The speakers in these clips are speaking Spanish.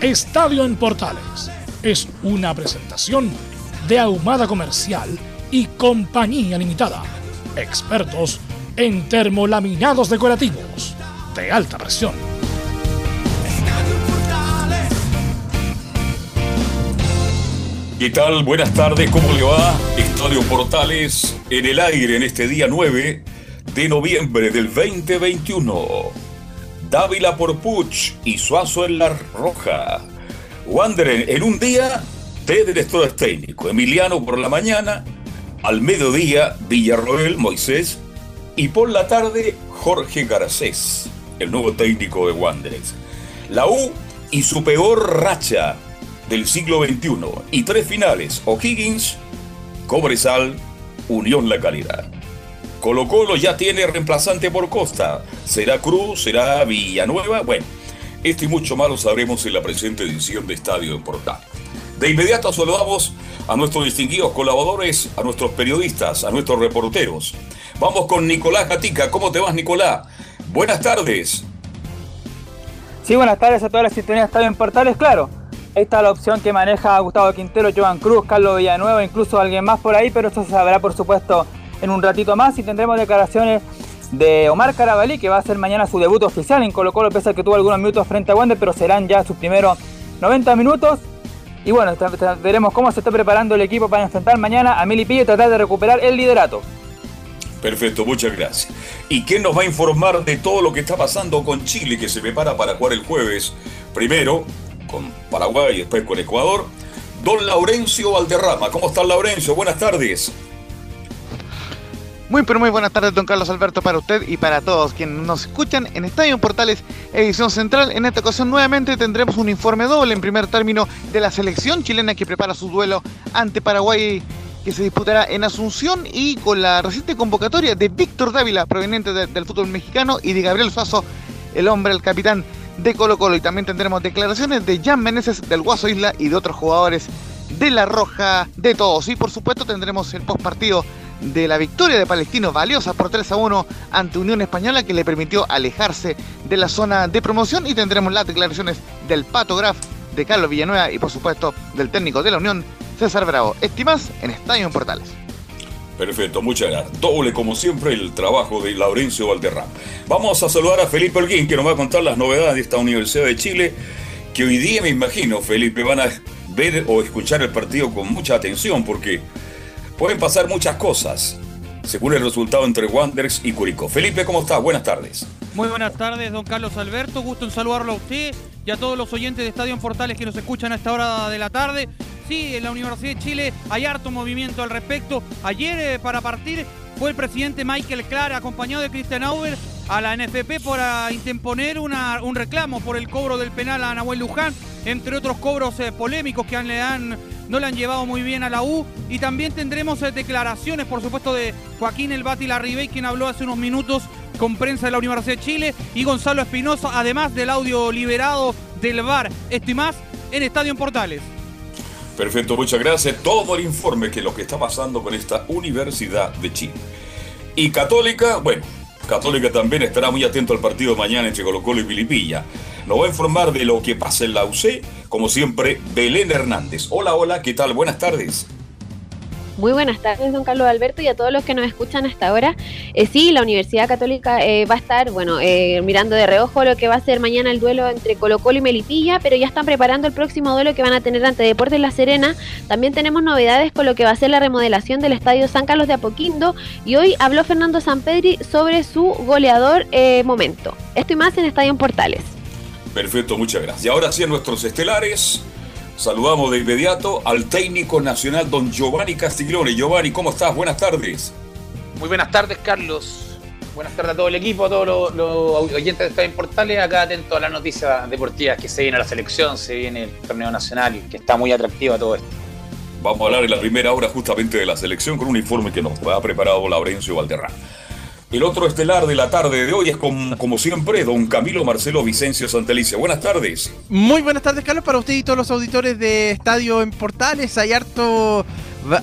Estadio en Portales es una presentación de Ahumada Comercial y Compañía Limitada. Expertos en termolaminados decorativos de alta presión. ¿Qué tal? Buenas tardes, ¿cómo le va? Estadio Portales en el aire en este día 9 de noviembre del 2021. Dávila por Puch y Suazo en la roja. Wander en un día, de director técnico. Emiliano por la mañana, al mediodía, Villarroel, Moisés y por la tarde, Jorge Garcés, el nuevo técnico de Wanderers. La U y su peor racha del siglo XXI y tres finales, O'Higgins, Cobresal, Unión La Calidad. Colo Colo ya tiene reemplazante por Costa. ¿Será Cruz? ¿Será Villanueva? Bueno, esto y mucho más lo sabremos en la presente edición de Estadio en Portal. De inmediato saludamos a nuestros distinguidos colaboradores, a nuestros periodistas, a nuestros reporteros. Vamos con Nicolás Gatica. ¿Cómo te vas, Nicolás? Buenas tardes. Sí, buenas tardes a todas las sintonías Estadio en Portales, claro. Esta es la opción que maneja Gustavo Quintero, Joan Cruz, Carlos Villanueva, incluso alguien más por ahí, pero esto se sabrá, por supuesto, en un ratito más y tendremos declaraciones de Omar Carabalí, que va a hacer mañana su debut oficial en Colo Colo, pese a que tuvo algunos minutos frente a Wander, pero serán ya sus primeros 90 minutos. Y bueno, veremos cómo se está preparando el equipo para enfrentar mañana a Milipillo y tratar de recuperar el liderato. Perfecto, muchas gracias. ¿Y quién nos va a informar de todo lo que está pasando con Chile, que se prepara para jugar el jueves? Primero con Paraguay y después con Ecuador. Don Laurencio Valderrama. ¿Cómo está Laurencio? Buenas tardes. Muy pero muy buenas tardes, don Carlos Alberto, para usted y para todos quienes nos escuchan en Estadio Portales, edición central. En esta ocasión nuevamente tendremos un informe doble en primer término de la selección chilena que prepara su duelo ante Paraguay que se disputará en Asunción y con la reciente convocatoria de Víctor Dávila, proveniente del fútbol mexicano, y de Gabriel Suazo, el hombre, el capitán de Colo Colo. Y también tendremos declaraciones de Jan Meneses del Guaso Isla y de otros jugadores de La Roja, de todos. Y por supuesto tendremos el post partido de la victoria de Palestino valiosa por 3 a 1 ante Unión Española que le permitió alejarse de la zona de promoción y tendremos las declaraciones del Pato Graf, de Carlos Villanueva y por supuesto del técnico de la Unión, César Bravo. Estimas en Estadio en Portales. Perfecto, muchas gracias. Doble, como siempre, el trabajo de Laurencio Valderrama. Vamos a saludar a Felipe Holguín, que nos va a contar las novedades de esta Universidad de Chile, que hoy día me imagino, Felipe, van a ver o escuchar el partido con mucha atención, porque pueden pasar muchas cosas según el resultado entre Wanderers y Curicó. Felipe, ¿cómo estás? Buenas tardes. Muy buenas tardes, don Carlos Alberto. Gusto en saludarlo a usted y a todos los oyentes de Estadio Portales que nos escuchan a esta hora de la tarde. Sí, en la Universidad de Chile hay harto movimiento al respecto. Ayer, eh, para partir, fue el presidente Michael Clara, acompañado de Christian Auber, a la NFP para interponer una, un reclamo por el cobro del penal a Nahuel Luján, entre otros cobros eh, polémicos que le han no le han llevado muy bien a la U. Y también tendremos eh, declaraciones, por supuesto, de Joaquín El Bati Larribey, quien habló hace unos minutos con prensa de la Universidad de Chile, y Gonzalo Espinosa, además del audio liberado del VAR. Esto y más en Estadio en Portales. Perfecto, muchas gracias. Todo el informe que lo que está pasando con esta Universidad de Chile. Y Católica, bueno, Católica también estará muy atento al partido mañana entre Colo Colo y Pilipilla. Nos va a informar de lo que pasa en la UC, como siempre, Belén Hernández. Hola, hola, ¿qué tal? Buenas tardes. Muy buenas tardes, don Carlos Alberto, y a todos los que nos escuchan hasta ahora. Eh, sí, la Universidad Católica eh, va a estar, bueno, eh, mirando de reojo lo que va a ser mañana el duelo entre Colo Colo y Melipilla, pero ya están preparando el próximo duelo que van a tener ante Deportes La Serena. También tenemos novedades con lo que va a ser la remodelación del Estadio San Carlos de Apoquindo, y hoy habló Fernando Sampedri sobre su goleador momento. Esto y más en Estadio Portales. Perfecto, muchas gracias. Y ahora sí, a nuestros estelares. Saludamos de inmediato al técnico nacional, don Giovanni Castiglione. Giovanni, ¿cómo estás? Buenas tardes. Muy buenas tardes, Carlos. Buenas tardes a todo el equipo, a todos los, oyentes de Estadio Portales, acá atentos a las noticias deportivas que se viene la selección, se viene el torneo nacional, que está muy atractivo todo esto. Vamos a hablar en la primera hora justamente de la selección con un informe que nos ha preparado Laurencio Valderrán. El otro estelar de la tarde de hoy es como siempre don Camilo Marcelo Vicencio Santelicia. Buenas tardes. Muy buenas tardes, Carlos, para usted y todos los auditores de Estadio en Portales. Hay harto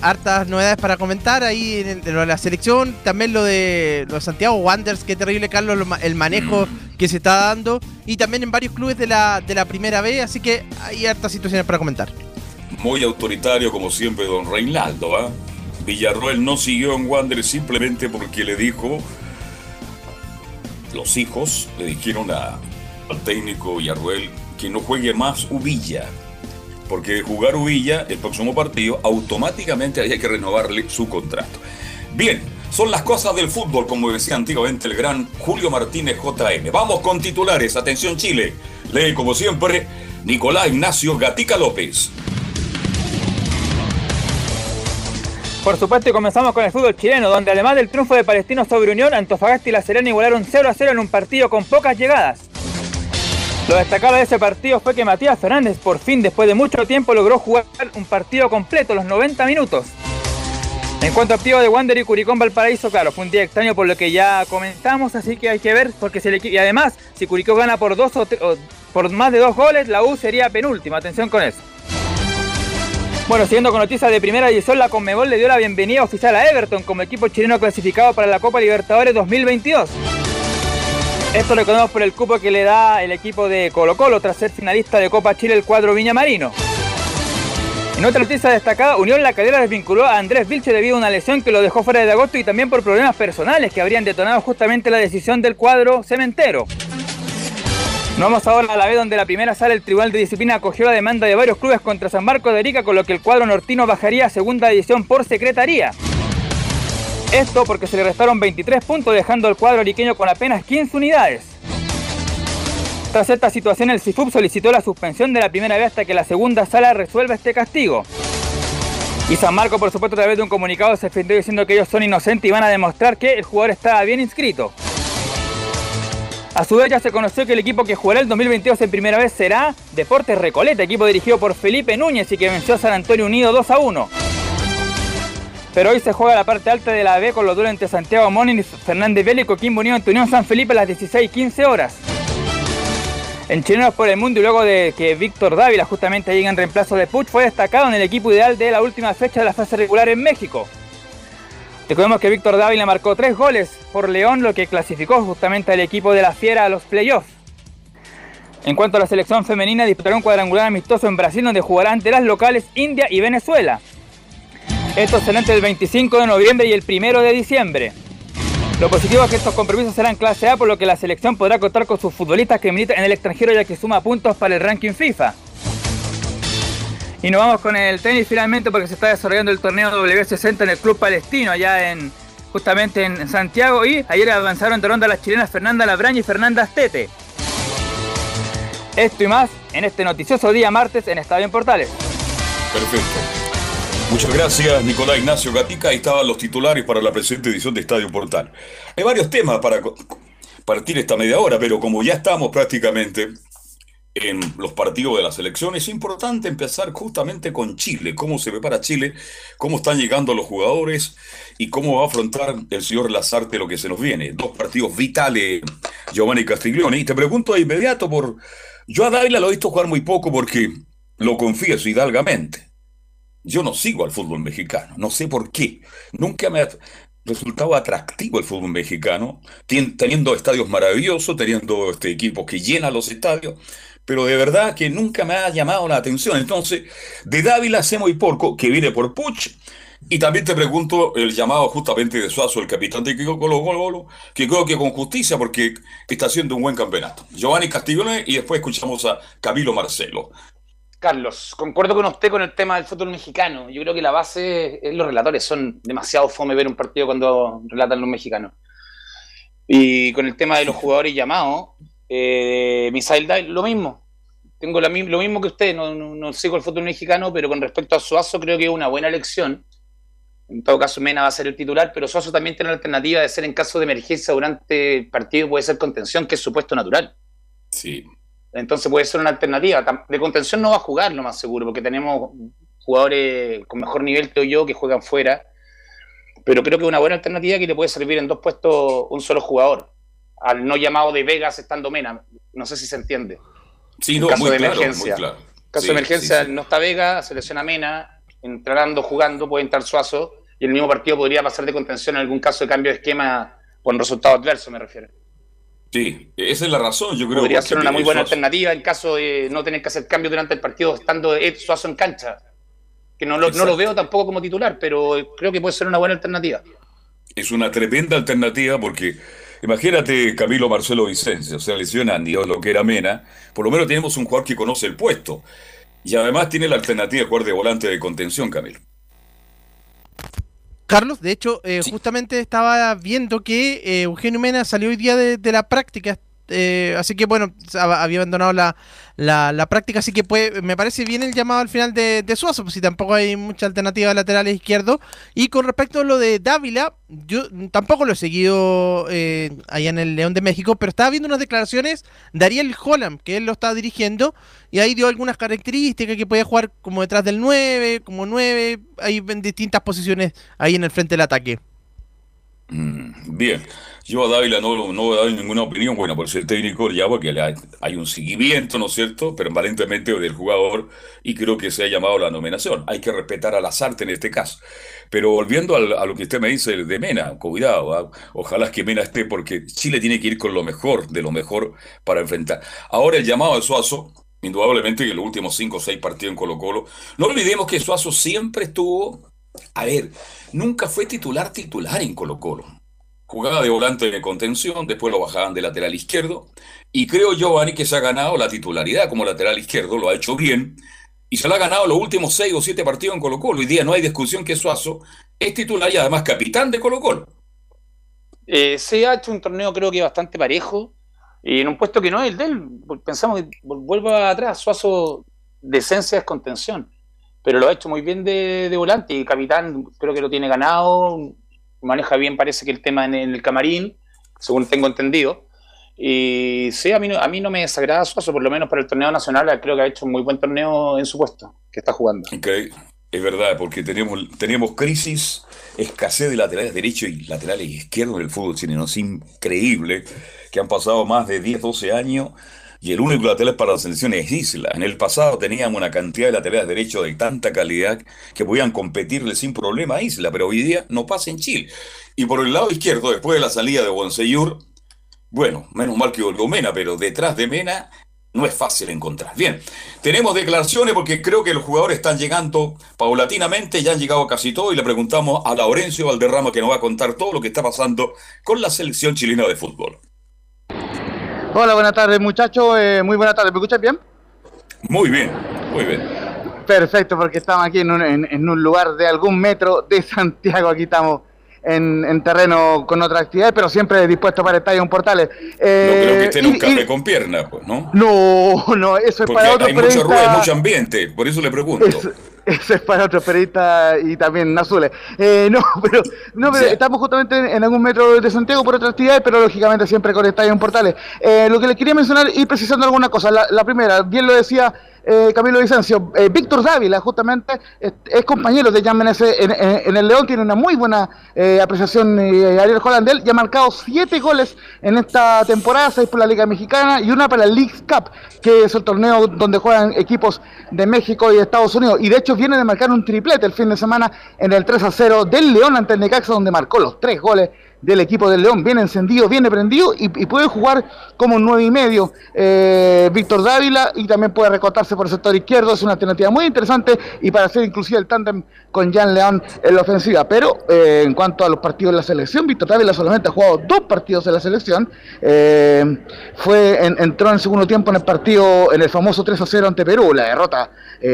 hartas novedades para comentar ahí en, la selección, también lo de, los Santiago Wanderers, qué terrible Carlos el manejo mm. que se está dando y también en varios clubes de la, de la primera B, así que hay hartas situaciones para comentar. Muy autoritario como siempre don Reinaldo, ¿ah? Villarroel no siguió en Wander simplemente porque le dijo, los hijos le dijeron a, al técnico Villarroel que no juegue más Uvilla, porque de jugar Uvilla el próximo partido automáticamente había que renovarle su contrato. Bien, son las cosas del fútbol, como decía antiguamente el gran Julio Martínez JM. Vamos con titulares, atención Chile. Lee como siempre Nicolás Ignacio Gatica López. Por supuesto, y comenzamos con el fútbol chileno, donde además del triunfo de Palestino sobre Unión, Antofagasta y La Serena igualaron 0 a 0 en un partido con pocas llegadas. Lo destacado de ese partido fue que Matías Fernández, por fin, después de mucho tiempo, logró jugar un partido completo, los 90 minutos. En cuanto a activo de Wander y Curicón Valparaíso, claro, fue un día extraño por lo que ya comentamos, así que hay que ver, porque si el y además, si Curicó gana por dos o por más de dos goles, la U sería penúltima. Atención con eso. Bueno, siguiendo con noticias de primera división, la Conmebol le dio la bienvenida oficial a Everton como equipo chileno clasificado para la Copa Libertadores 2022. Esto lo reconocemos por el cupo que le da el equipo de Colo Colo tras ser finalista de Copa Chile el cuadro Viña Marino. En otra noticia destacada, Unión La Calera desvinculó a Andrés Vilche debido a una lesión que lo dejó fuera de agosto y también por problemas personales que habrían detonado justamente la decisión del cuadro cementero. Nos vamos ahora a la vez donde la primera sala del Tribunal de Disciplina acogió la demanda de varios clubes contra San Marcos de Arica, con lo que el cuadro nortino bajaría a segunda edición por secretaría. Esto porque se le restaron 23 puntos, dejando al cuadro ariqueño con apenas 15 unidades. Tras esta situación, el CIFUB solicitó la suspensión de la primera vez hasta que la segunda sala resuelva este castigo. Y San Marcos, por supuesto, a través de un comunicado se defendió diciendo que ellos son inocentes y van a demostrar que el jugador estaba bien inscrito. A su vez ya se conoció que el equipo que jugará el 2022 en primera vez será Deportes Recoleta, equipo dirigido por Felipe Núñez y que venció a San Antonio Unido 2 a 1. Pero hoy se juega la parte alta de la B con los duelos entre Santiago Monin y Fernández Vélez y Coquimbo Unido en Unión San Felipe a las 16.15 horas. En Chilenos por el Mundo y luego de que Víctor Dávila justamente llegue en reemplazo de Puch fue destacado en el equipo ideal de la última fecha de la fase regular en México. Recordemos que Víctor Dávila marcó tres goles por León, lo que clasificó justamente al equipo de la Fiera a los playoffs. En cuanto a la selección femenina, disputará un cuadrangular amistoso en Brasil donde jugará ante las locales India y Venezuela. Esto será entre el 25 de noviembre y el 1 de diciembre. Lo positivo es que estos compromisos serán clase A, por lo que la selección podrá contar con sus futbolistas que militan en el extranjero ya que suma puntos para el ranking FIFA. Y nos vamos con el tenis finalmente porque se está desarrollando el torneo W60 en el Club Palestino allá en justamente en Santiago y ayer avanzaron de ronda las chilenas Fernanda Labraña y Fernanda Astete. Esto y más en este noticioso día martes en Estadio en Portales. Perfecto. Muchas gracias, Nicolás Ignacio Gatica. Ahí estaban los titulares para la presente edición de Estadio Portal. Hay varios temas para partir esta media hora, pero como ya estamos prácticamente en los partidos de la selección, es importante empezar justamente con Chile, cómo se ve para Chile, cómo están llegando los jugadores y cómo va a afrontar el señor Lazarte lo que se nos viene. Dos partidos vitales, Giovanni Castiglione. Y te pregunto de inmediato por... Yo a Dávila lo he visto jugar muy poco porque lo confieso hidalgamente. Yo no sigo al fútbol mexicano, no sé por qué. Nunca me ha resultado atractivo el fútbol mexicano, teniendo estadios maravillosos, teniendo este, equipos que llenan los estadios pero de verdad que nunca me ha llamado la atención. Entonces, de Dávila sé muy poco, que viene por Puch, Y también te pregunto el llamado justamente de Suazo, el capitán de Colo Colo, que creo que con justicia porque está haciendo un buen campeonato. Giovanni Castiglione y después escuchamos a Camilo Marcelo. Carlos, concuerdo con usted con el tema del fútbol mexicano. Yo creo que la base es los relatores. Son demasiado fome ver un partido cuando relatan los mexicanos. Y con el tema de los jugadores llamados, eh, Misael Dai, lo mismo. Tengo lo mismo que usted, no, no, sigo el fútbol mexicano, pero con respecto a Suazo creo que es una buena elección. En todo caso, Mena va a ser el titular, pero Suazo también tiene la alternativa de ser en caso de emergencia durante el partido, puede ser contención, que es supuesto natural. Sí. Entonces puede ser una alternativa. De contención no va a jugar, lo más seguro, porque tenemos jugadores con mejor nivel, creo yo, que juegan fuera. Pero creo que es una buena alternativa que le puede servir en dos puestos un solo jugador. Al no llamado de Vegas estando Mena. No sé si se entiende. Sí, no, caso de emergencia. caso de emergencia, no está Vega, selecciona Mena, entrando, jugando, puede entrar Suazo, y el mismo partido podría pasar de contención en algún caso de cambio de esquema con resultado adverso, me refiero. Sí, esa es la razón, yo creo. Podría ser una muy buena alternativa en caso de no tener que hacer cambio durante el partido estando Ed Suazo en cancha. Que no lo, no lo veo tampoco como titular, pero creo que puede ser una buena alternativa. Es una tremenda alternativa porque imagínate Camilo Marcelo Vicencio, se lesiona Dios lo que era Mena, por lo menos tenemos un jugador que conoce el puesto. Y además tiene la alternativa de jugar de volante de contención, Camilo. Carlos, de hecho, eh, justamente estaba viendo que eh, Eugenio Mena salió hoy día de, de la práctica eh, así que bueno, había abandonado la, la, práctica, así que me parece bien el llamado al final de, Suazo, pues si tampoco hay mucha alternativa de laterales izquierdo. Y con respecto a lo de Dávila, yo tampoco lo he seguido eh, allá en el León de México, pero estaba viendo unas declaraciones de Ariel Holland, que él lo estaba dirigiendo, y ahí dio algunas características que puede jugar como detrás del 9, como 9, hay en distintas posiciones ahí en el frente del ataque. Mm, bien. Yo a Dávila no, no voy a dar ninguna opinión, bueno, por ser técnico ya, porque hay un seguimiento, ¿no es cierto?, permanentemente del jugador y creo que se ha llamado la nominación. Hay que respetar a las artes en este caso. Pero volviendo a lo que usted me dice de Mena, cuidado, ¿ah? ojalá que Mena esté porque Chile tiene que ir con lo mejor, de lo mejor para enfrentar. Ahora el llamado de Suazo, indudablemente en los últimos cinco o seis partidos en Colo Colo, no olvidemos que Suazo siempre estuvo, a ver, nunca fue titular titular en Colo Colo jugaba de volante de contención, después lo bajaban de lateral izquierdo, y creo Giovanni que se ha ganado la titularidad como lateral izquierdo, lo ha hecho bien, y se lo ha ganado los últimos seis o siete partidos en Colo Colo. Hoy día no hay discusión que Suazo es titular y además capitán de Colo Colo. Eh, se ha hecho un torneo creo que bastante parejo, y en un puesto que no es el de él. Pensamos que vuelva atrás, Suazo de esencia es contención, pero lo ha hecho muy bien de volante, y capitán creo que lo tiene ganado, maneja bien parece que el tema en el camarín, según tengo entendido. Y sí, a mí, no, a mí no me desagrada Suazo, por lo menos para el torneo nacional, creo que ha hecho un muy buen torneo en su puesto, que está jugando. Increíble. Es verdad, porque tenemos, tenemos crisis, escasez de laterales derechos y laterales izquierdos en el fútbol chileno. Es increíble que han pasado más de 10, 12 años y el único lateral para la selección es Isla. En el pasado teníamos una cantidad de laterales derechos de tanta calidad que podían competirle sin problema a Isla, pero hoy día no pasa en Chile. Y por el lado izquierdo, después de la salida de Bonseyur, bueno, menos mal que volvió Mena, pero detrás de Mena no es fácil encontrar. Bien, tenemos declaraciones porque creo que los jugadores están llegando paulatinamente, ya han llegado casi todos y le preguntamos a Laurencio Valderrama que nos va a contar todo lo que está pasando con la selección chilena de fútbol. Hola, buenas tardes muchachos, eh, muy buenas tardes, ¿me escuchas bien? Muy bien, muy bien. Perfecto, porque estamos aquí en un, en, un lugar de algún metro de Santiago, aquí estamos en, terreno con otra actividad, pero siempre dispuesto para Estadio Portales. Eh, no creo que esté en un café con piernas, pues, ¿no? No, no, eso es para otro Hay mucha rueda, mucho ambiente, por eso le pregunto. Eso es para otro periodista y también azules. Eh, no, pero, no, pero estamos justamente en, algún metro de Santiago por otra actividad, pero lógicamente siempre con Estadio en Portales. Eh, lo que les quería mencionar y precisando alguna cosa. la primera, bien lo decía eh, Camilo Vicencio. Eh, Víctor Dávila, justamente, es, compañero de Jan Menezes en, el León, tiene una muy buena eh, apreciación Ariel Hollandel y ha marcado siete goles en esta temporada, seis por la Liga Mexicana y una para el League Cup, que es el torneo donde juegan equipos de México y Estados Unidos. Y de hecho viene de marcar un triplete el fin de semana en el 3 a 0 del León ante el Necaxa, donde marcó los tres goles del equipo del León, viene encendido, viene prendido y, puede jugar como un 9 y medio. Eh, Víctor Dávila y también puede recortarse por el sector izquierdo, es una alternativa muy interesante y para hacer inclusive el tándem con Jan León en la ofensiva. Pero eh, en cuanto a los partidos de la selección, Víctor Dávila solamente ha jugado dos partidos en la selección, eh, fue entró en el segundo tiempo en el partido, en el famoso 3 a 0 ante Perú, la derrota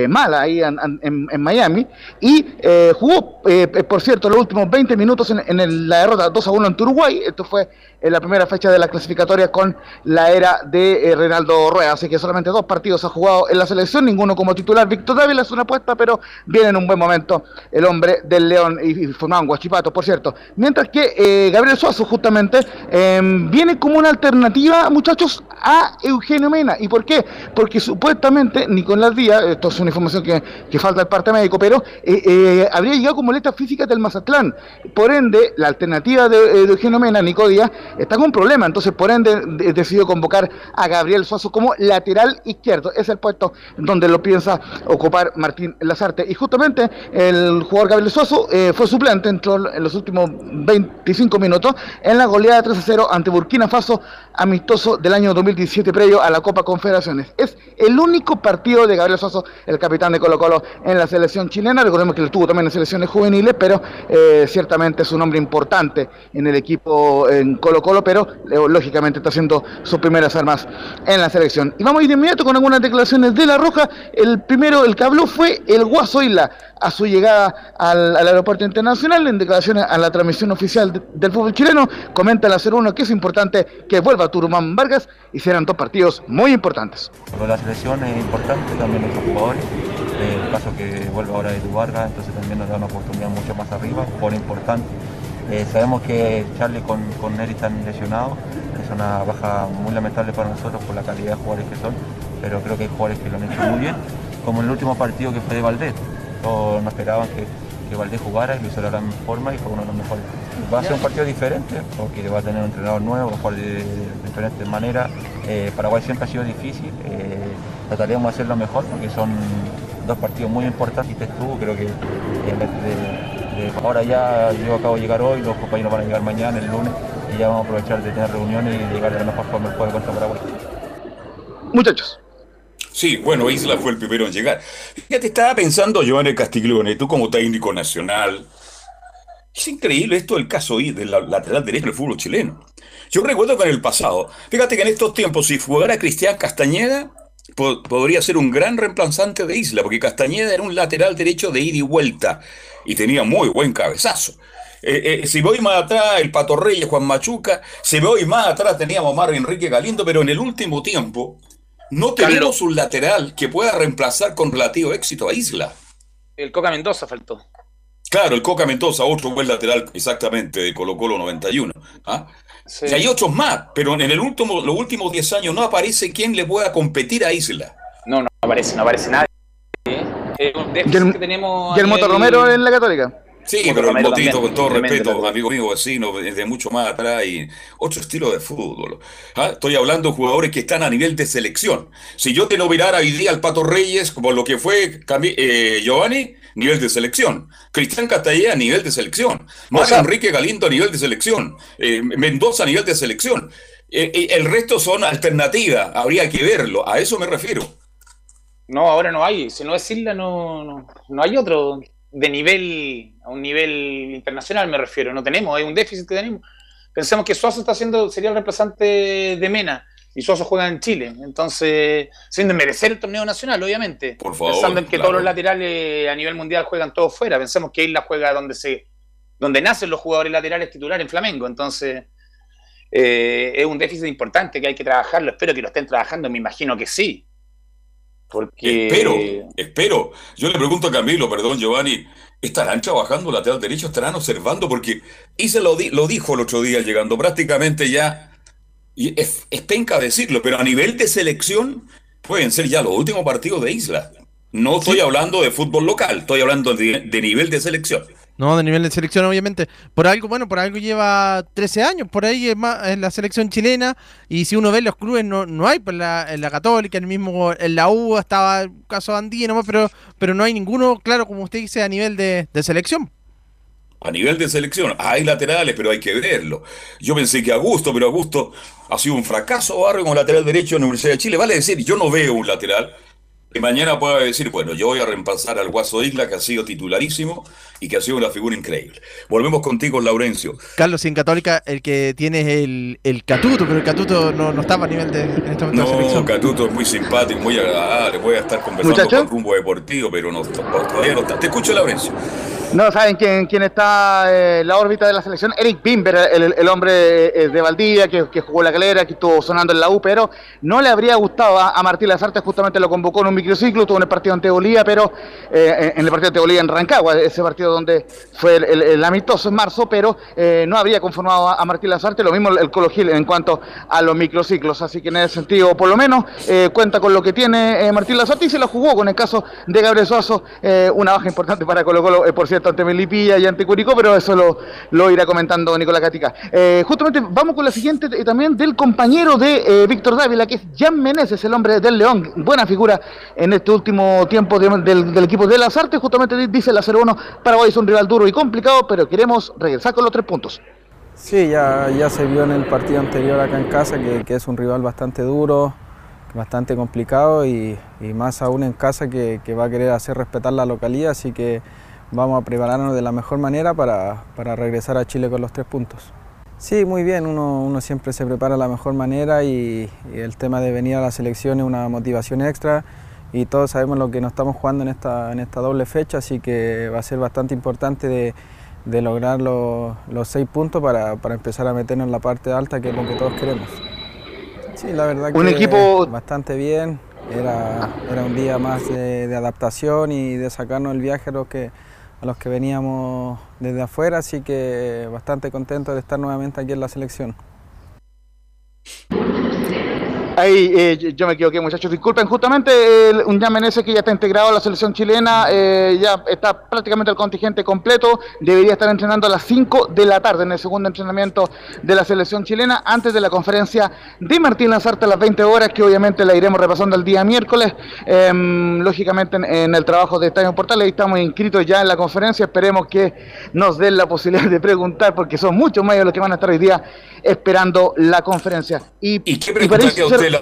mala ahí en, Miami, y jugó, por cierto, los últimos 20 minutos en, la derrota 2 a 1 ante Uruguay, esto fue en la primera fecha de la clasificatoria con la era de Reinaldo Rueda, así que solamente dos partidos ha jugado en la selección, ninguno como titular. Víctor Dávila es una apuesta, pero viene en un buen momento el hombre del León y, formado un guachipato, por cierto. Mientras que eh, Gabriel Suazo, justamente, em, viene como una alternativa, muchachos, a Eugenio Mena. ¿Y por qué? Porque supuestamente Nicolás Díaz, esto es una información que, que falta del parte médico, pero eh, eh, habría llegado como letra física del Mazatlán. Por ende, la alternativa de, Eugenio Mena, Nico Díaz, está con un problema. Entonces, por ende, decidió convocar a Gabriel Suazo como lateral izquierdo. Es el puesto donde lo piensa ocupar Martín Lazarte. Y justamente el jugador Gabriel Suazo eh, fue suplente, entró en los últimos 25 minutos en la goleada 3 a 0 ante Burkina Faso, amistoso del año 2017 previo a la Copa Confederaciones. Es el único partido de Gabriel Suazo, el capitán de Colo Colo en la selección chilena. Recordemos que él estuvo también en selecciones juveniles, pero eh, ciertamente es un hombre importante en el equipo en Colo Colo, pero lógicamente está haciendo sus primeras armas en la selección. Y vamos a ir de inmediato con algunas declaraciones de La Roja. El primero, el que habló fue el Guaso Isla a su llegada al, aeropuerto internacional en declaraciones a la transmisión oficial del fútbol chileno. Comenta la 01 que es importante que vuelva Turumán Vargas y serán dos partidos muy importantes. la selección es importante, también nuestros jugadores. Eh, el caso que vuelva ahora de Vargas, entonces también nos da una oportunidad mucho más arriba, jugador importante. Eh, sabemos que Charlie con, con Neri están lesionados, es una baja muy lamentable para nosotros por la calidad de jugadores que son, pero creo que hay jugadores que lo han hecho muy bien, como en el último partido que fue de Valdés. Todos no esperaban que, que Valdés jugara y lo hizo de la misma forma y fue uno de los mejores. Va a ser un partido diferente porque va a tener un entrenador nuevo, jugar de, diferentes maneras. Eh, Paraguay siempre ha sido difícil, eh, trataremos de hacerlo mejor porque son dos partidos muy importantes y estuvo, creo que ahora ya yo acabo de llegar hoy, los compañeros van a llegar mañana, el lunes, y ya vamos a aprovechar de tener reuniones y llegar de la mejor forma el jueves contra Paraguay. Muchachos. Sí, bueno, Isla fue el primero en llegar. Fíjate, estaba pensando Giovanni Castiglione, tú como técnico nacional. Es increíble esto del caso del lateral derecho del fútbol chileno. Yo recuerdo que en el pasado, fíjate que en estos tiempos, si jugara Cristian Castañeda, podría ser un gran reemplazante de Isla, porque Castañeda era un lateral derecho de ida y vuelta y tenía muy buen cabezazo. Eh, eh, si voy más atrás, el Pato Reyes, Juan Machuca, si voy más atrás teníamos Mario Enrique Galindo, pero en el último tiempo no tenemos un lateral que pueda reemplazar con relativo éxito a Isla. El Coca Mendoza faltó. Claro, el Coca Mendoza, otro buen lateral exactamente de Colo Colo 91. ¿ah? Y hay otros más, pero en el último, los últimos 10 años no aparece quien le pueda competir a Isla. No, no aparece, no aparece nadie. ¿eh? un déficit que tenemos. Y el Moto Romero en la Católica. Sí, pero el Motito, con todo respeto, amigo mío, vecino, es de mucho más atrás y otro estilo de fútbol. ¿Ah? Estoy hablando de jugadores que están a nivel de selección. Si yo te lo mirara hoy día al Pato Reyes, como lo que fue eh, Giovanni, nivel de selección. Cristian Castellé a nivel de selección. Mario Enrique Galindo a nivel de selección. Eh, Mendoza a nivel de selección. Eh, el resto son alternativas, habría que verlo, a eso me refiero. No, ahora no hay. Si no es Isla, no, no, no hay otro de nivel, a un nivel internacional me refiero, no tenemos, hay un déficit que tenemos. Pensamos que Suazo está haciendo, sería el reemplazante de Mena, y Suazo juega en Chile, entonces, sin merecer el torneo nacional, obviamente. Por favor, Pensando en que todos los laterales a nivel mundial juegan todos fuera, pensemos que Isla juega donde se donde nacen los jugadores laterales titulares en Flamengo, entonces eh, es un déficit importante que hay que trabajarlo, espero que lo estén trabajando, me imagino que sí, Espero, espero. Yo le pregunto a Camilo, perdón, Giovanni, ¿estarán trabajando lateral derecho? ¿Estarán observando? Porque se lo, lo dijo el otro día llegando prácticamente ya, y es, penca decirlo, pero a nivel de selección pueden ser ya los últimos partidos de Isla. No estoy hablando de fútbol local, estoy hablando de nivel de selección. No, de nivel de selección, obviamente. Por algo, bueno, por algo lleva 13 años, por ahí es, más, la selección chilena. Y si uno ve los clubes, no, no hay, pues la, en la Católica, en el mismo, en la U estaba el caso de Andía nomás, pero, pero no hay ninguno, claro, como usted dice, a nivel de, selección. A nivel de selección, hay laterales, pero hay que verlo. Yo pensé que Augusto, pero Augusto ha sido un fracaso barrio como lateral derecho en la Universidad de Chile. Vale decir, yo no veo un lateral que mañana pueda decir, bueno, yo voy a reemplazar al Guaso Isla, que ha sido titularísimo y que ha sido una figura increíble. Volvemos contigo, Laurencio. Carlos, en Católica el que tiene es el, el Catuto, pero el Catuto no, no estaba a nivel de en este No. Catuto es muy simpático, muy agradable, puede estar conversando ¿Muchacho? con rumbo deportivo, pero no, todavía no está. Te escucho, Laurencio. No saben quién, quién está eh, en la órbita de la selección. Eric Bimber, el, hombre eh, de Valdivia que, jugó la calera, que estuvo sonando en la U, pero no le habría gustado a, Martín Lazarte. Justamente lo convocó en un microciclo, tuvo en el partido ante Bolivia, pero eh, en el partido ante Bolivia en Rancagua, ese partido donde fue el, amistoso en marzo, pero eh, no habría conformado a, Martín Lazarte. Lo mismo el Colo Gil en cuanto a los microciclos. Así que en ese sentido, por lo menos, eh, cuenta con lo que tiene Martín Lazarte y se la jugó con el caso de Gabriel Suazo, una baja importante para Colo Colo, por cierto, ante Melipilla y ante Curicó, pero eso lo, lo irá comentando Nicolás Catica. Eh, justamente vamos con la siguiente eh, también del compañero de eh, Víctor Dávila, que es Jan Meneses, el hombre del León, buena figura en este último tiempo de- del, del equipo de las artes, justamente di- dice la 0-1, Paraguay es un rival duro y complicado, pero queremos regresar con los tres puntos. Sí, ya, ya se vio en el partido anterior acá en casa que, es un rival bastante duro, bastante complicado y, y más aún en casa que, que va a querer hacer respetar la localidad, así que vamos a prepararnos de la mejor manera para, para regresar a Chile con los tres puntos. Sí, muy bien, uno, uno siempre se prepara de la mejor manera y, y el tema de venir a la selección es una motivación extra y todos sabemos lo que nos estamos jugando en esta, en esta doble fecha, así que va a ser bastante importante de, de lograr los, los seis puntos para, para empezar a meternos en la parte alta, que es lo que todos queremos. Sí, la verdad Un que equipo- bastante bien, era, era un día más de, de adaptación y de sacarnos el viaje a los que, a los que veníamos desde afuera, así que bastante contento de estar nuevamente aquí en la selección. Ahí eh, yo- me equivoqué, muchachos. Disculpen, justamente el- un Jan Meneses que ya está integrado a la selección chilena, eh, ya está prácticamente el contingente completo. Debería estar entrenando a las 5 de la tarde en el segundo entrenamiento de la selección chilena, antes de la conferencia de Martín Lazarte a las 20 horas, que obviamente la iremos repasando el día miércoles. Em, lógicamente en, en el trabajo de Estadio Portales, ahí estamos inscritos ya en la conferencia. Esperemos que nos den la posibilidad de preguntar, porque son muchos medios los que van a estar hoy día esperando la conferencia. Y, ¿Y qué preguntaría cer- La-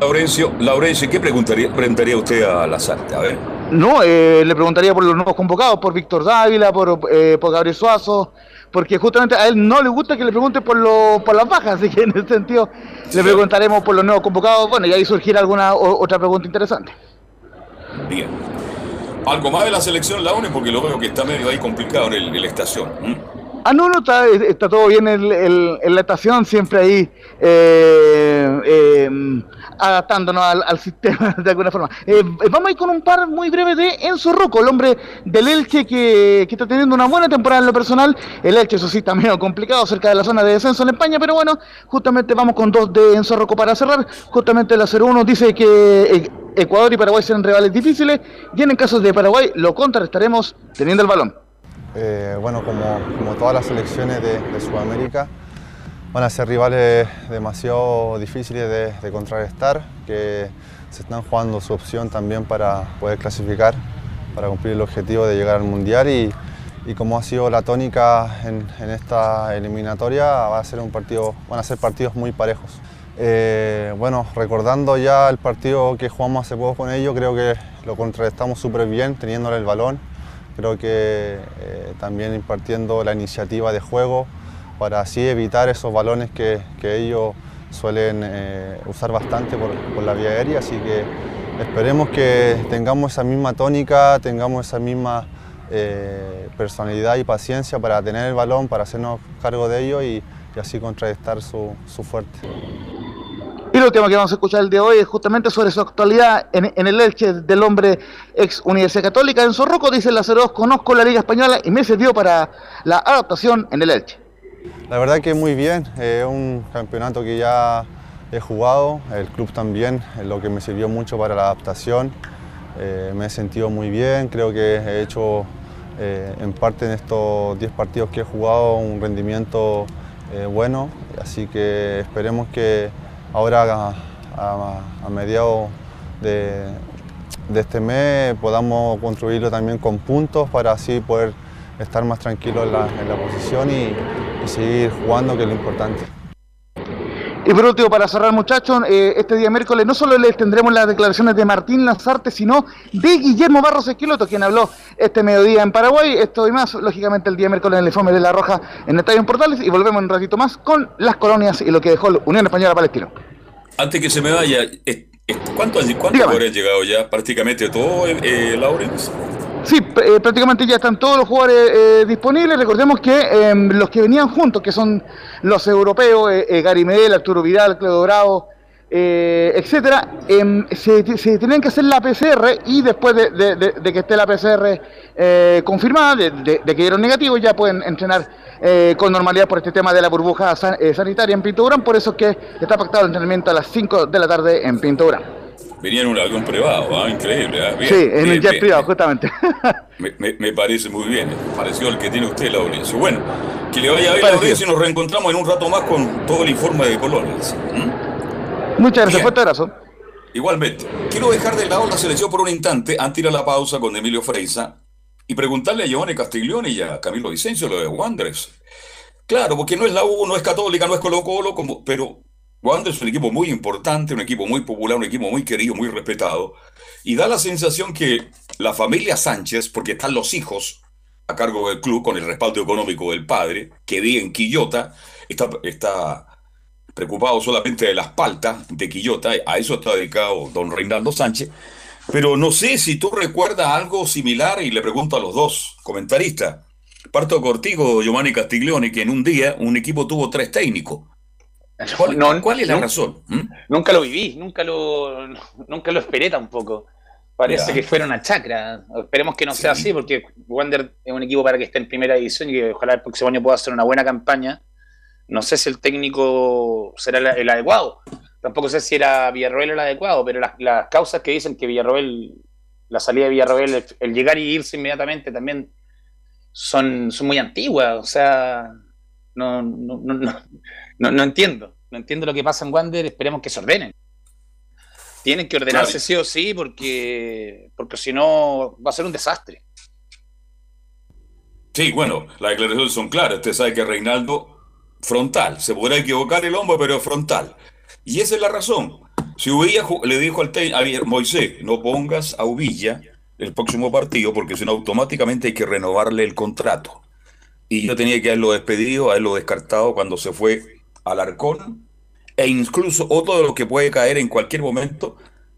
Laurencio? Laurencio, ¿qué preguntaría, preguntaría usted a Lazarte? A ver. No, eh, le preguntaría por los nuevos convocados, por Víctor Dávila, por, eh, por Gabriel Suazo, porque justamente a él no le gusta que le pregunten por, lo- por las bajas, así que en ese sentido le preguntaremos por los nuevos convocados, bueno, y ahí surgirá alguna o- otra pregunta interesante. Bien. Algo más de la selección, la UNE, porque lo veo que está medio ahí complicado en, el, en la estación. Ah, no, no, está, todo bien en, en- la estación, siempre ahí eh, eh, adaptándonos al, sistema de alguna forma. Eh, vamos a ir con un par muy breve de Enzo Rocco, el hombre del Elche que, está teniendo una buena temporada en lo personal. El Elche, eso sí, está medio complicado cerca de la zona de descenso en España, pero bueno, justamente vamos con dos de Enzo Rocco para cerrar. Justamente la 0-1 dice que Ecuador y Paraguay serán rivales difíciles y en el caso de Paraguay lo contrarrestaremos teniendo el balón. Eh, bueno, como, todas las selecciones de, Sudamérica, van a ser rivales demasiado difíciles de, contrarrestar, que se están jugando su opción también para poder clasificar, para cumplir el objetivo de llegar al Mundial y, como ha sido la tónica en, en esta eliminatoria, va a ser un partido, van a ser partidos muy parejos. Eh, bueno, recordando ya el partido que jugamos hace poco con ellos, creo que lo contrarrestamos súper bien teniéndole el balón. Creo que eh, también impartiendo la iniciativa de juego para así evitar esos balones que, que ellos suelen eh, usar bastante por, la vía aérea. Así que esperemos que tengamos esa misma tónica, tengamos esa misma eh, personalidad y paciencia para tener el balón, para hacernos cargo de ello y, y así contrarrestar su, su fuerte. Y lo último que vamos a escuchar el de hoy es justamente sobre su actualidad en, en el Elche del hombre ex Universidad Católica. En Zorroco dice la 02, conozco la Liga Española y me sirvió para la adaptación en el Elche. La verdad que muy bien, es un campeonato que ya he jugado, el club también, lo que me sirvió mucho para la adaptación. Eh, me he sentido muy bien, creo que he hecho eh, en parte en estos 10 partidos que he jugado un rendimiento eh, bueno, así que esperemos que ahora a, a- mediados de, de este mes podamos construirlo también con puntos para así poder estar más tranquilo en la, en la posición y, y seguir jugando, que es lo importante. Y por último, para cerrar, muchachos, eh, este día miércoles no solo les tendremos las declaraciones de Martín Lazarte, sino de Guillermo Barros Esquiloto, quien habló este mediodía en Paraguay. Esto y más, lógicamente, el día miércoles en el Informe de la Roja en Estadio en Portales. Y volvemos un ratito más con las colonias y lo que dejó la Unión Española Palestina. Antes que se me vaya, eh, eh, ¿cuánto, cuánto llegado ya? ¿Prácticamente todo, eh, Laurens? Sí, eh, prácticamente ya están todos los jugadores eh, disponibles. Recordemos que eh, los que venían juntos, que son los europeos, Gary Medel, Arturo Vidal, Claudio Bravo, etcétera, em, se, se, tienen que hacer la PCR y después de, que esté la PCR confirmada, de, que dieron negativo, ya pueden entrenar con normalidad por este tema de la burbuja san, sanitaria en Pinto Por eso es que está pactado el entrenamiento a las 5 de la tarde en Pinto Venía en un avión privado, ¿ah? increíble. ¿ah? sí, en un jet privado, justamente. Me, me, parece muy bien, parecido al que tiene usted, Laurencio. Bueno, que le vaya a ver, Laurencio, y nos reencontramos en un rato más con todo el informe de Colonias. Muchas gracias, fuerte abrazo. Igualmente. Quiero dejar de lado la selección por un instante antes de ir a la pausa con Emilio Freisa y preguntarle a Giovanni Castiglione y a Camilo Vicencio lo de Wanderers. Claro, porque no es la U, no es Católica, no es Colo Colo, como, pero Wander es un equipo muy importante, un equipo muy popular, un equipo muy querido, muy respetado. Y da la sensación que la familia Sánchez, porque están los hijos a cargo del club con el respaldo económico del padre, que vive en Quillota, está, preocupado solamente de las paltas de Quillota, a eso está dedicado don Reinaldo Sánchez. Pero no sé si tú recuerdas algo similar y le pregunto a los dos comentaristas. Parto cortigo, Giovanni Castiglione, que en un día un equipo tuvo tres técnicos ¿Cuál, es la razón? ¿Mm? Nunca lo viví, nunca lo, nunca lo esperé tampoco. Parece que fuera una chacra. Esperemos que no sea así, porque Wander es un equipo para que esté en primera división y que ojalá el próximo año pueda hacer una buena campaña. No sé si el técnico será el, adecuado. Tampoco sé si era Villarroel el adecuado, pero las, causas que dicen que Villarroel, la salida de Villarroel, el, llegar y irse inmediatamente también son, son muy antiguas. O sea, no, no, no, no, no entiendo. No entiendo lo que pasa en Wander. Esperemos que se ordenen. Tienen que ordenarse sí o sí porque, porque si no va a ser un desastre. Sí, bueno, las declaraciones son claras. Usted sabe que Reinaldo, frontal. Se podrá equivocar el hombre, pero frontal. Y esa es la razón. Si Uvilla le dijo al a Moisés, no pongas a Uvilla el próximo partido porque si no automáticamente hay que renovarle el contrato. Y yo tenía que haberlo despedido, haberlo descartado cuando se fue Alarcón e incluso otro de los que puede caer en cualquier momento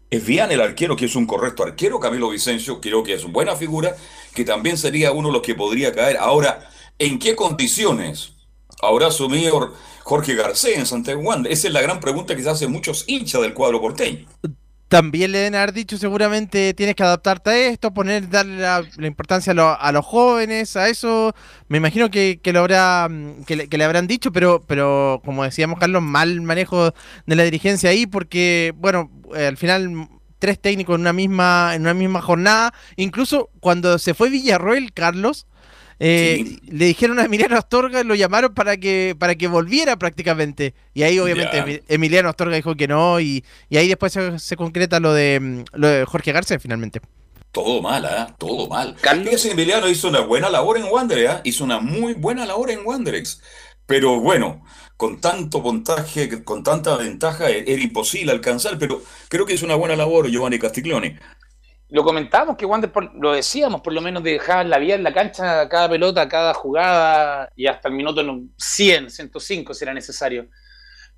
es Vian, el arquero, que es un correcto arquero. Camilo Vicencio creo que es una buena figura, que también sería uno de los que podría caer. Ahora, ¿en qué condiciones habrá asumido Jorge Garcés en Santiago Esa es la gran pregunta que se hace muchos hinchas del cuadro porteño también le deben haber dicho seguramente tienes que adaptarte a esto, poner, darle la, importancia a, los jóvenes, a eso. Me imagino que, lo habrá, mm, que le, habrán dicho, pero, pero como decíamos Carlos, mal manejo de la dirigencia ahí, porque bueno, eh, al final tres técnicos en una misma, en una misma jornada. Incluso cuando se fue Villarroel, Carlos, eh, le dijeron a Emiliano Astorga, lo llamaron para que, para que volviera prácticamente. Y ahí obviamente Emiliano Astorga dijo que no y, ahí después se, concreta lo de, mm, lo de Jorge García finalmente. Todo mal, ¿eh? Todo mal. Carlos Emiliano hizo una buena labor en Wanderers, ¿eh? hizo una muy buena labor en Wanderers. Pero bueno, con tanto puntaje, con tanta ventaja, e-, era imposible alcanzar, pero creo que hizo una buena labor Giovanni Castiglione lo comentábamos que Wander, lo decíamos, por lo menos dejar la vía en la cancha cada pelota, cada jugada y hasta el minuto 100, 105 si era necesario.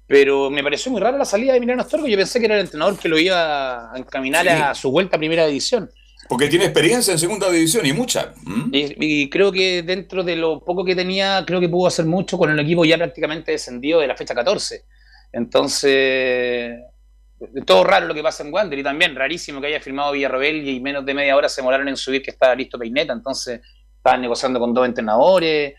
Pero me pareció muy rara la salida de Emiliano Astorga. Yo pensé que era el entrenador que lo iba a encaminar a su vuelta a primera división. Porque tiene experiencia en segunda división y mucha. Y, y, creo que dentro de lo poco que tenía, creo que pudo hacer mucho con el equipo ya prácticamente descendido de la fecha 14. Entonces, todo raro lo que pasa en Wander y también rarísimo que haya firmado Villarroel y menos de media hora se demoraron en subir que estaba listo Peineta, entonces estaban negociando con dos entrenadores.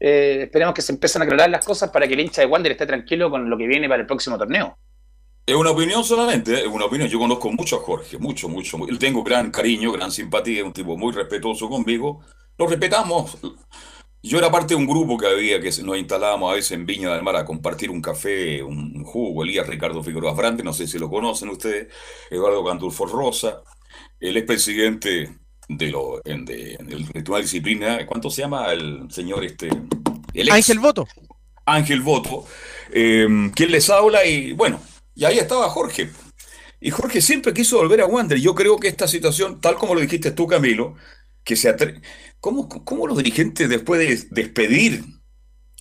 Eh, esperemos que se empiecen a aclarar las cosas para que el hincha de Wander esté tranquilo con lo que viene para el próximo torneo. Es una opinión solamente, es una opinión. Yo conozco mucho a Jorge, mucho, mucho. Tengo gran cariño, gran simpatía, es un tipo muy respetuoso conmigo. Lo respetamos. Yo era parte de un grupo que había, que nos instalábamos a veces en Viña del Mar a compartir un café, un jugo, Elías Ricardo Figueroa Frante, no sé si lo conocen ustedes, Eduardo Cantulfo Rosa, el expresidente de lo, en, de, en el Tribunal de Disciplina, ¿cuánto se llama el señor este? El Ángel Voto. Ángel Voto, eh, quien les habla y bueno, y ahí estaba Jorge. Y Jorge siempre quiso volver a Wander. Yo creo que esta situación, tal como lo dijiste tú, Camilo, que se atre... ¿Cómo, ¿Cómo los dirigentes después de despedir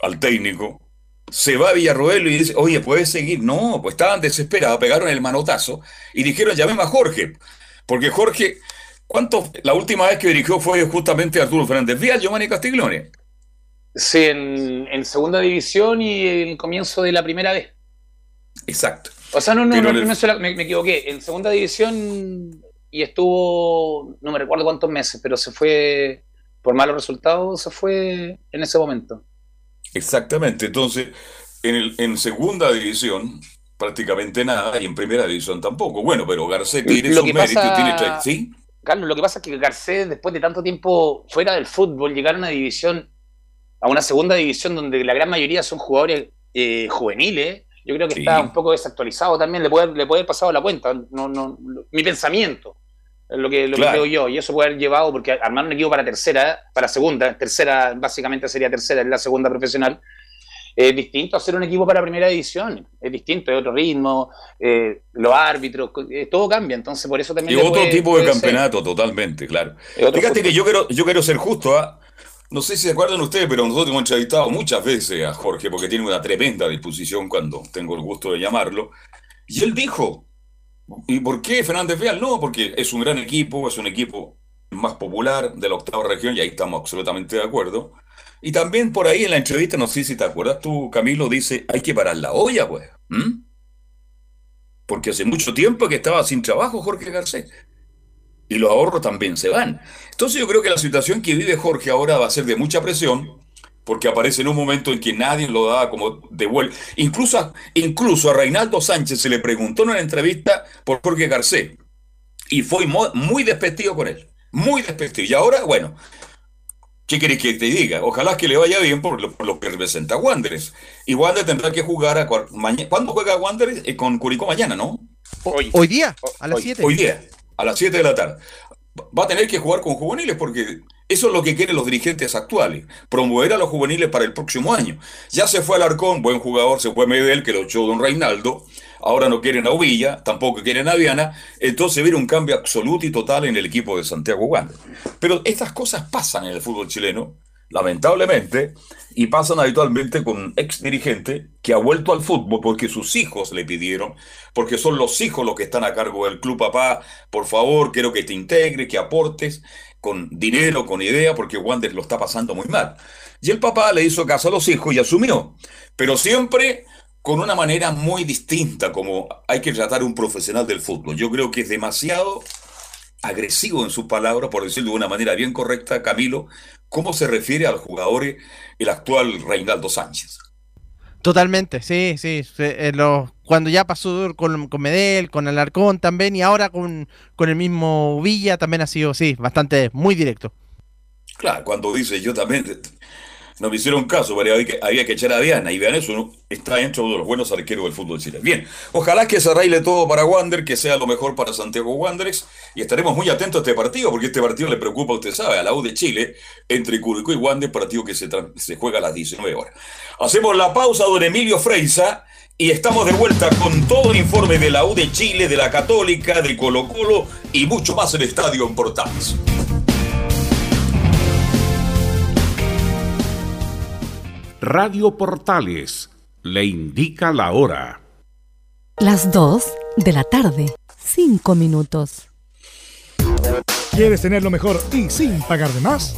al técnico se va a Villarroel y dice, oye, ¿puedes seguir? No, pues estaban desesperados, pegaron el manotazo y dijeron, llamemos a Jorge. Porque Jorge, ¿cuánto? La última vez que dirigió fue justamente Arturo Fernández Vial, Giovanni Castiglione. Sí, en, en segunda división y el comienzo de la primera vez. Exacto. O sea, no, no, no, el- me equivoqué. En segunda división y estuvo, no me recuerdo cuántos meses, pero se fue, por malos resultados, se fue en ese momento. Exactamente. Entonces, en, el, en segunda división, prácticamente nada, y en primera división tampoco. Bueno, pero Garcés tiene su mérito, tiene ¿sí? Carlos, lo que pasa es que Garcés, después de tanto tiempo fuera del fútbol, llegar a una división, a una segunda división donde la gran mayoría son jugadores eh, juveniles, yo creo que Sí. está un poco desactualizado también, le puede, le puede haber pasado la cuenta. No, no, mi pensamiento, lo que, lo que Claro. creo yo, y eso puede haber llevado, porque armar un equipo para tercera, para segunda, tercera, básicamente sería tercera, es la segunda profesional, es distinto hacer un equipo para primera división, es distinto, es otro ritmo, eh, los árbitros, eh, todo cambia, entonces por eso Y también... le otro puede- tipo de puede ser. campeonato, totalmente, claro. Fíjate fútbol. que yo quiero, yo quiero ser justo, ¿ah? No sé si se acuerdan ustedes, pero nosotros hemos entrevistado muchas veces a Jorge porque tiene una tremenda disposición cuando tengo el gusto de llamarlo. Y él dijo, ¿y por qué Fernández Vial? No, porque es un gran equipo, es un equipo más popular de la octava región y ahí estamos absolutamente de acuerdo. Y también por ahí en la entrevista, no sé si te acuerdas tú, Camilo, dice, hay que parar la olla, pues. Porque hace mucho tiempo que estaba sin trabajo Jorge Garcés. Y los ahorros también se van. Entonces yo creo que la situación que vive Jorge ahora va a ser de mucha presión, porque aparece en un momento en que nadie lo da como de vuelta. Incluso a, incluso a Reinaldo Sánchez se le preguntó en una entrevista por Jorge Garcés. Y fue muy despectivo con él. Muy despectivo. Y ahora, bueno, ¿qué querés que te diga? Ojalá que le vaya bien por lo, por lo que representa a Wanderers. Y Wander tendrá que jugar a. ¿Cuándo juega Wanderers? Eh, con Curicó mañana, ¿no? Hoy, Hoy día, a las hoy- 7. Hoy día, a las 7 de la tarde. Va a tener que jugar con juveniles porque eso es lo que quieren los dirigentes actuales, promover a los juveniles para el próximo año. Ya se fue Alarcón, buen jugador, se fue Medel, que lo echó Don Reinaldo, ahora no quieren a Uvilla, tampoco quieren a Viana, entonces viene un cambio absoluto y total en el equipo de Santiago Wander. Pero estas cosas pasan en el fútbol chileno, lamentablemente, y pasan habitualmente con un ex dirigente que ha vuelto al fútbol porque sus hijos le pidieron, porque son los hijos los que están a cargo del club, papá, por favor, quiero que te integres, que aportes con dinero, con idea, porque Wander lo está pasando muy mal. Y el papá le hizo caso a los hijos y asumió, pero siempre con una manera muy distinta, como hay que tratar a un profesional del fútbol. Yo creo que es demasiado agresivo en sus palabras, por decirlo de una manera bien correcta, Camilo, cómo se refiere al jugador el actual Reinaldo Sánchez. Totalmente, sí, sí. eh, lo- cuando ya pasó con, con Medel, con Alarcón también, y ahora con, con el mismo Villa también ha sido, sí, bastante, muy directo. Claro, cuando dice yo también, no me hicieron caso, pero había que, había que echar a Viana, y Viana es uno- está dentro de los buenos arqueros del fútbol chileno. Bien, ojalá que se arregle todo para Wander, que sea lo mejor para Santiago Wanderers, y estaremos muy atentos a este partido, porque este partido le preocupa, usted sabe, a la U de Chile, entre Curicó y Wander, partido que se, se juega a las 19 horas. Hacemos la pausa, don Emilio Freisa, y estamos de vuelta con todo el informe de la U de Chile, de la Católica, de Colo Colo, y mucho más en Estadio en Portales. Radio Portales le indica la hora. Las 2 de la tarde, 5 minutos. ¿Quieres tener lo mejor y sin pagar de más?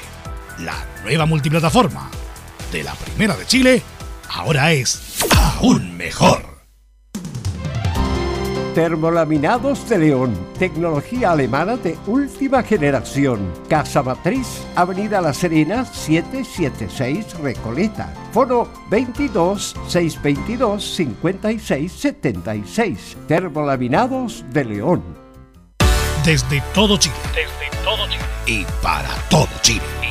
La nueva multiplataforma de la Primera de Chile ahora es aún mejor. Termolaminados de León, tecnología alemana de última generación. Casa Matriz, Avenida La Serena, 776 Recoleta. Foro 22 622 56 76. Termolaminados de León. Desde todo Chile. Desde todo Chile. Y para todo Chile.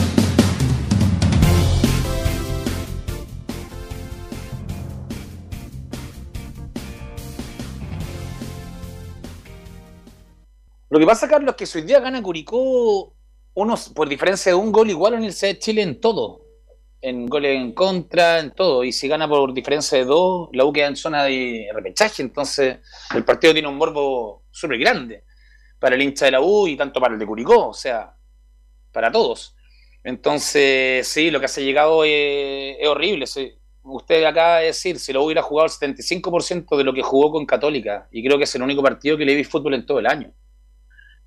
Lo que pasa, Carlos, es que hoy día gana Curicó unos, por diferencia de un gol igual a la Universidad de Chile en todo. En goles en contra, en todo. Y si gana por diferencia de dos, la U queda en zona de repechaje. Entonces, el partido tiene un morbo súper grande para el hincha de la U y tanto para el de Curicó. O sea, para todos. Entonces, sí, lo que se ha llegado es, horrible. Usted acaba de decir, si lo hubiera jugado el 75% de lo que jugó con Católica, y creo que es el único partido que le vi fútbol en todo el año.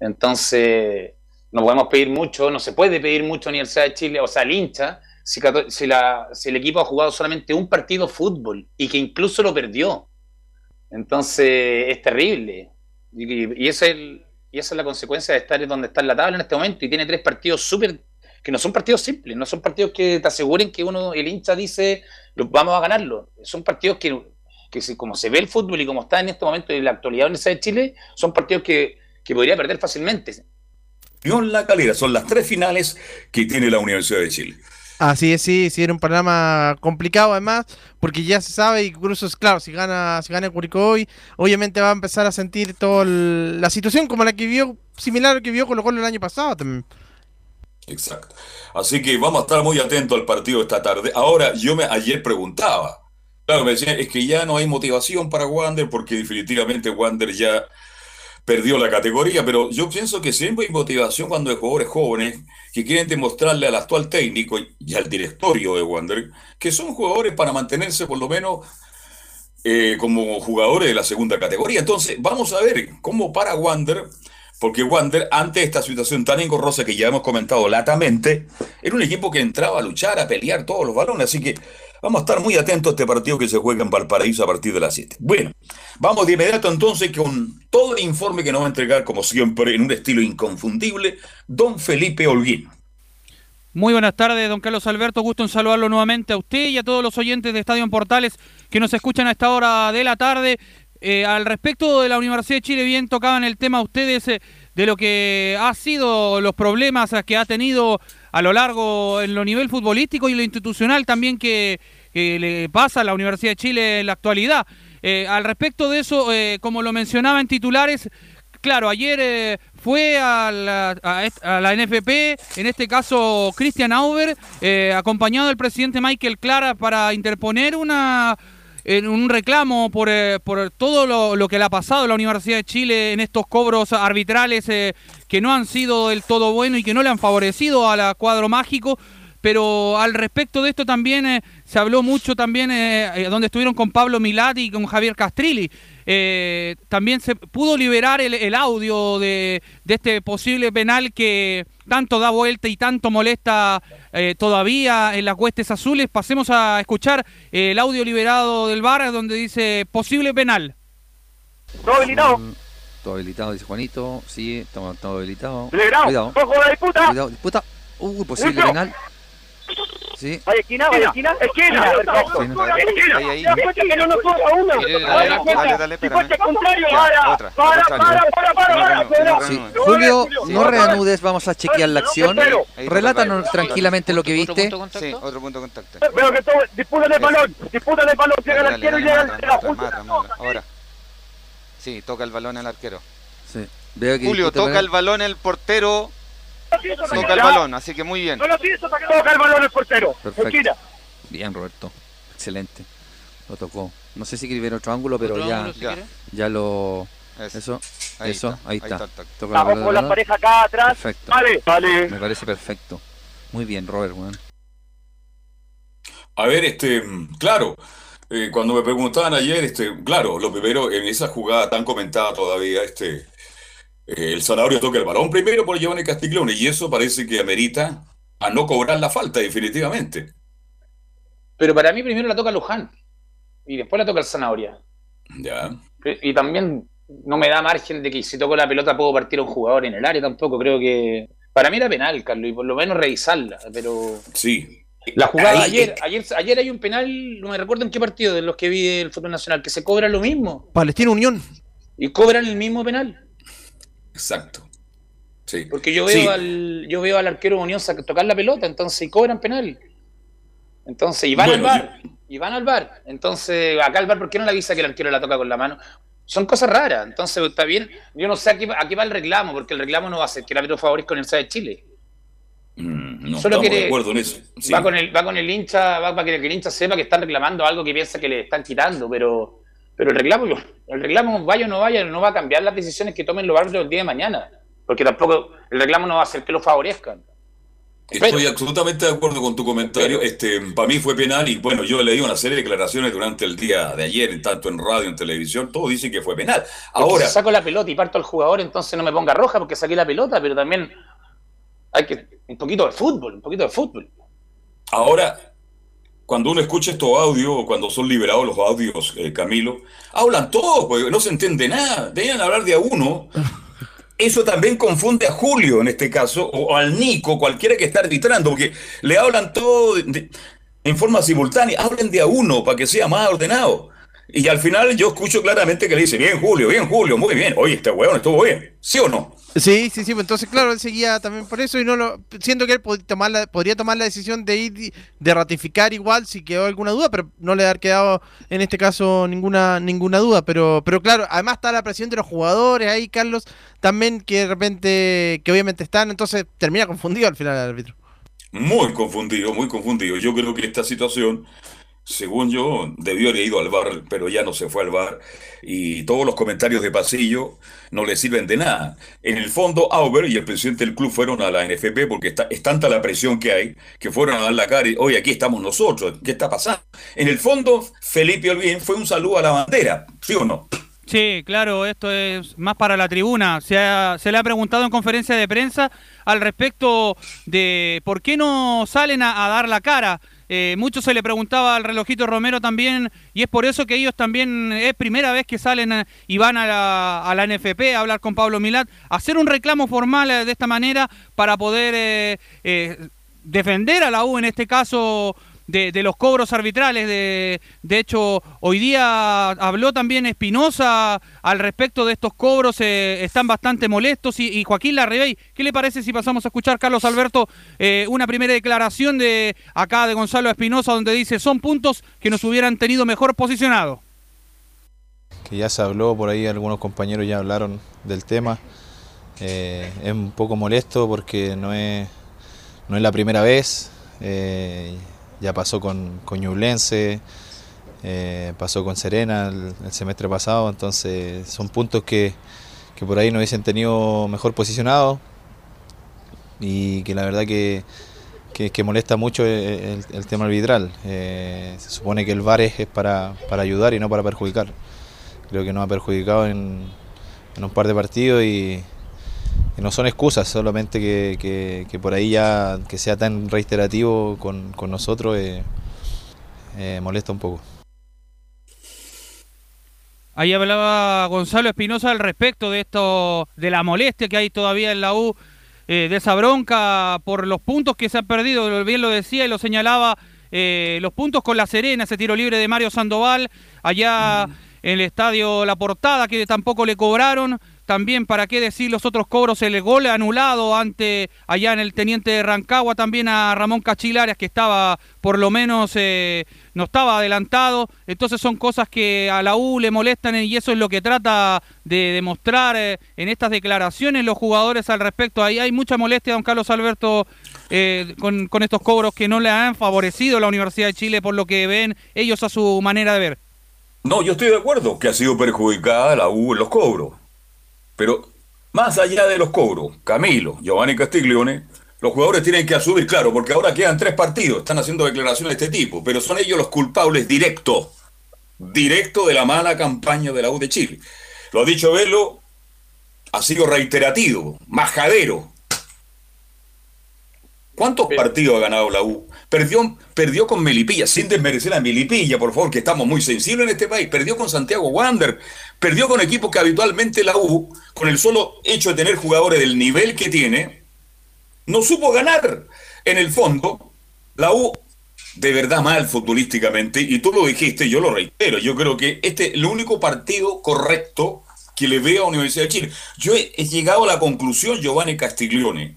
Entonces, no podemos pedir mucho, no se puede pedir mucho a Universidad de Chile, o sea, al hincha, si, si, la, si, el equipo ha jugado solamente un partido fútbol y que incluso lo perdió. Entonces, es terrible. Y, es el, y esa es la consecuencia de estar donde está en la tabla en este momento y tiene tres partidos súper que no son partidos simples, no son partidos que te aseguren que uno, el hincha dice, vamos a ganarlo. Son partidos que, como se ve el fútbol y como está en este momento en la actualidad de Chile, son partidos que, que podría perder fácilmente. Unión La Calera, son las tres finales que tiene la Universidad de Chile. Así es, sí, sí, era un programa complicado además, porque ya se sabe, y incluso es claro, si gana, si gana Curicó hoy, obviamente va a empezar a sentir toda la situación como la que vio, similar a la que vio Colo Colo el año pasado también. Exacto. Así que vamos a estar muy atentos al partido esta tarde. Ahora, yo me ayer preguntaba, claro, me decían, es que ya no hay motivación para Wander, porque definitivamente Wander ya perdió la categoría, pero yo pienso que siempre hay motivación cuando hay jugadores jóvenes que quieren demostrarle al actual técnico y al directorio de Wander que son jugadores para mantenerse por lo menos eh, como jugadores de la segunda categoría. Entonces, vamos a ver cómo para Wander, porque Wander, ante esta situación tan engorrosa que ya hemos comentado latamente, era un equipo que entraba a luchar, a pelear todos los balones, así que Vamos a estar muy atentos a este partido que se juega en Valparaíso a partir de las 7. Bueno, vamos de inmediato entonces con todo el informe que nos va a entregar, como siempre, en un estilo inconfundible, don Felipe Holguín. Muy buenas tardes, don Carlos Alberto. Gusto en saludarlo nuevamente a usted y a todos los oyentes de Estadio en Portales que nos escuchan a esta hora de la tarde. Eh, al respecto de la Universidad de Chile, bien tocaban el tema ustedes eh, de lo que ha sido los problemas que ha tenido a lo largo en lo nivel futbolístico y lo institucional también que, le pasa a la Universidad de Chile en la actualidad. Eh, al respecto de eso, eh, como lo mencionaba en titulares, claro, ayer eh, fue a la, a, la, NFP, en este caso Christian Auber, acompañado del presidente Michael Clara para interponer una en un reclamo por, eh, por todo lo, lo, que le ha pasado a la Universidad de Chile en estos cobros arbitrales eh, que no han sido del todo buenos y que no le han favorecido a la cuadro mágico. Pero al respecto de esto también eh, se habló mucho también donde estuvieron con Pablo Milati y con Javier Castrilli. también se pudo liberar el, el audio de, de este posible penal que, tanto da vuelta y tanto molesta eh, todavía en las huestes azules. Pasemos a escuchar eh, el audio liberado del VAR donde dice posible penal. Todo habilitado. Mm, Todo habilitado, dice Juanito. Sí, estamos todo habilitado. Celebrado. Cuidado. Ojo la disputa. Cuidado, disputa. Uh, posible Listo. penal. Sí. Hay esquina, hay esquina. Esquina. Perfecto. Esquina. Ahí, que no nos toca una. Dale, dale, cuenta. dale, contrario, para. otra, Para, para, para, para. Julio, no reanudes, vamos a chequear la acción. Relátanos tranquilamente lo que viste. Sí, otro punto de contacto. Veo que todo, disputan el balón, disputan el balón, llega el arquero y llega el mata. Ahora. Sí, toca el balón el arquero. Sí. Veo que Julio, toca el balón el portero. Toca el balón, así que muy bien. No lo pienso, toca el balón el portero. Perfecto. Esquina. Bien, Roberto. Excelente. Lo tocó. No sé si quiere ver otro ángulo, pero Otro ya, ángulo, si ya, ya lo. Eso. Eso, Ahí eso, está, ahí ahí está. Toca Vamos balón, con la pareja acá atrás. Perfecto. Vale, vale. Me parece perfecto. Muy bien, Robert, weón. A ver, este, claro, eh, cuando me preguntaban ayer, este, claro, lo primero, en esa jugada tan comentada todavía, este, el Zanahoria toca el balón primero por Giovanni Castiglione, y eso parece que amerita a no cobrar la falta, definitivamente. Pero para mí primero la toca Luján y después la toca el Zanahoria. Ya. Y también no me da margen de que si toco la pelota puedo partir a un jugador en el área tampoco. Creo que para mí era penal, Carlos, y por lo menos revisarla. Pero Sí. la jugada Ahí- ayer, ayer, ayer hay un penal, no me recuerdo en qué partido de los que vi del fútbol nacional, que se cobra lo mismo Palestina Unión. y cobran el mismo penal. Exacto. Sí. Porque yo veo Sí. al yo veo al arquero Unión tocar la pelota, entonces y cobran penal. Entonces, y van Bueno, al bar, y van al bar. Entonces, acá al bar, ¿por qué no le avisa que el arquero la toca con la mano? Son cosas raras. Entonces, está bien. Yo no sé a qué, va- a qué va el reclamo, porque el reclamo no va a ser que el árbitro favorezca con el de Chile. Mm, no Solo quiere- de acuerdo en eso. Sí. Va con el, va con el hincha, va para que el hincha sepa que están reclamando algo que piensa que le están quitando, pero, pero el reclamo, el reclamo, vaya o no vaya, no va a cambiar las decisiones que tomen los árbitros el día de mañana. Porque tampoco, el reclamo no va a hacer que lo favorezcan. Estoy absolutamente de acuerdo con tu comentario. Este, para mí fue penal y bueno, yo leído una serie de declaraciones durante el día de ayer, tanto en radio, en televisión, todos dicen que fue penal. Ahora, si saco la pelota y parto al jugador, entonces no me ponga roja porque saqué la pelota, pero también hay que un poquito de fútbol, un poquito de fútbol. ahora, cuando uno escucha estos audios, cuando son liberados los audios, eh, Camilo, hablan todos, porque no se entiende nada. Deben hablar de a uno. Eso también confunde a Julio en este caso, o al Nico, cualquiera que está arbitrando, porque le hablan todo en forma simultánea. Hablen de a uno para que sea más ordenado. Y al final yo escucho claramente que le dice, bien Julio, bien Julio, muy bien. Oye, este hueón estuvo bien. ¿Sí o no? Sí, sí, sí, entonces claro, él seguía también por eso y no lo siento que él pod- tomar la- podría tomar la decisión de ir de ratificar igual si quedó alguna duda, pero no le ha quedado en este caso ninguna ninguna duda, pero pero claro, además está la presión de los jugadores ahí, Carlos, también que de repente que obviamente están, entonces termina confundido al final el árbitro. Muy confundido, muy confundido. Yo creo que esta situación, según yo, debió haber ido al bar, pero ya no se fue al bar. Y todos los comentarios de pasillo no le sirven de nada. En el fondo, Auber y el presidente del club fueron a la NFP porque está, es tanta la presión que hay que fueron a dar la cara y, oye, aquí estamos nosotros, ¿qué está pasando? En el fondo, Felipe Olguín fue un saludo a la bandera, ¿sí o no? Sí, claro, esto es más para la tribuna. Se, ha- se le ha preguntado en conferencia de prensa al respecto de por qué no salen a, a dar la cara. Eh, mucho se le preguntaba al relojito Romero también, y es por eso que ellos también es primera vez que salen a- y van a la, a la NFP a hablar con Pablo Milat, hacer un reclamo formal eh, de esta manera para poder eh, eh, defender a la U en este caso de, los cobros arbitrales. De, de hecho, hoy día habló también Espinosa al respecto de estos cobros, eh, están bastante molestos. Y, Joaquín Larribey, ¿qué le parece si pasamos a escuchar, Carlos Alberto, eh, una primera declaración de acá de Gonzalo Espinosa, donde dice son puntos que nos hubieran tenido mejor posicionado? que ya se habló, por ahí algunos compañeros ya hablaron del tema. Eh, es un poco molesto porque no es, no es la primera vez, ya pasó con, con Ñublense, eh, pasó con Serena el, semestre pasado, entonces son puntos que, que por ahí no hubiesen tenido mejor posicionado y que la verdad que, que, molesta mucho el, tema arbitral. Eh, se supone que el VAR es, para, para ayudar y no para perjudicar. Creo que nos ha perjudicado en, en un par de partidos y no son excusas, solamente que, que- que por ahí ya que sea tan reiterativo con, con nosotros eh, eh, molesta un poco. Ahí hablaba Gonzalo Espinosa al respecto de esto, de la molestia que hay todavía en la U, eh, de esa bronca por los puntos que se han perdido, bien lo decía y lo señalaba, eh, los puntos con La Serena, ese tiro libre de Mario Sandoval, allá en el estadio La Portada, que tampoco le cobraron, también, ¿para qué decir los otros cobros? El gol anulado ante allá en el Teniente de Rancagua, también a Ramón Cachilares, que estaba por lo menos, eh, no estaba adelantado. Entonces son cosas que a la U le molestan y eso es lo que trata de demostrar eh, en estas declaraciones los jugadores al respecto. Ahí hay mucha molestia, don Carlos Alberto, eh, con, con estos cobros que no le han favorecido a la Universidad de Chile por lo que ven ellos a su manera de ver. No, yo estoy de acuerdo que ha sido perjudicada la U en los cobros. Pero más allá de los cobros, Camilo, Giovanni Castiglione, los jugadores tienen que asumir, claro, porque ahora quedan tres partidos, están haciendo declaraciones de este tipo, pero son ellos los culpables directos, directo de la mala campaña de la U de Chile. Lo ha dicho Velo, ha sido reiterativo, majadero. ¿Cuántos partidos ha ganado la U? Perdió, perdió con Melipilla, sin desmerecer a Melipilla, por favor, que estamos muy sensibles en este país. Perdió con Santiago Wander, perdió con equipos que habitualmente la U, con el solo hecho de tener jugadores del nivel que tiene, no supo ganar. En el fondo, la U de verdad mal futbolísticamente, y tú lo dijiste, yo lo reitero, yo creo que este es el único partido correcto que le veo a Universidad de Chile. Yo he, he llegado a la conclusión, Giovanni Castiglione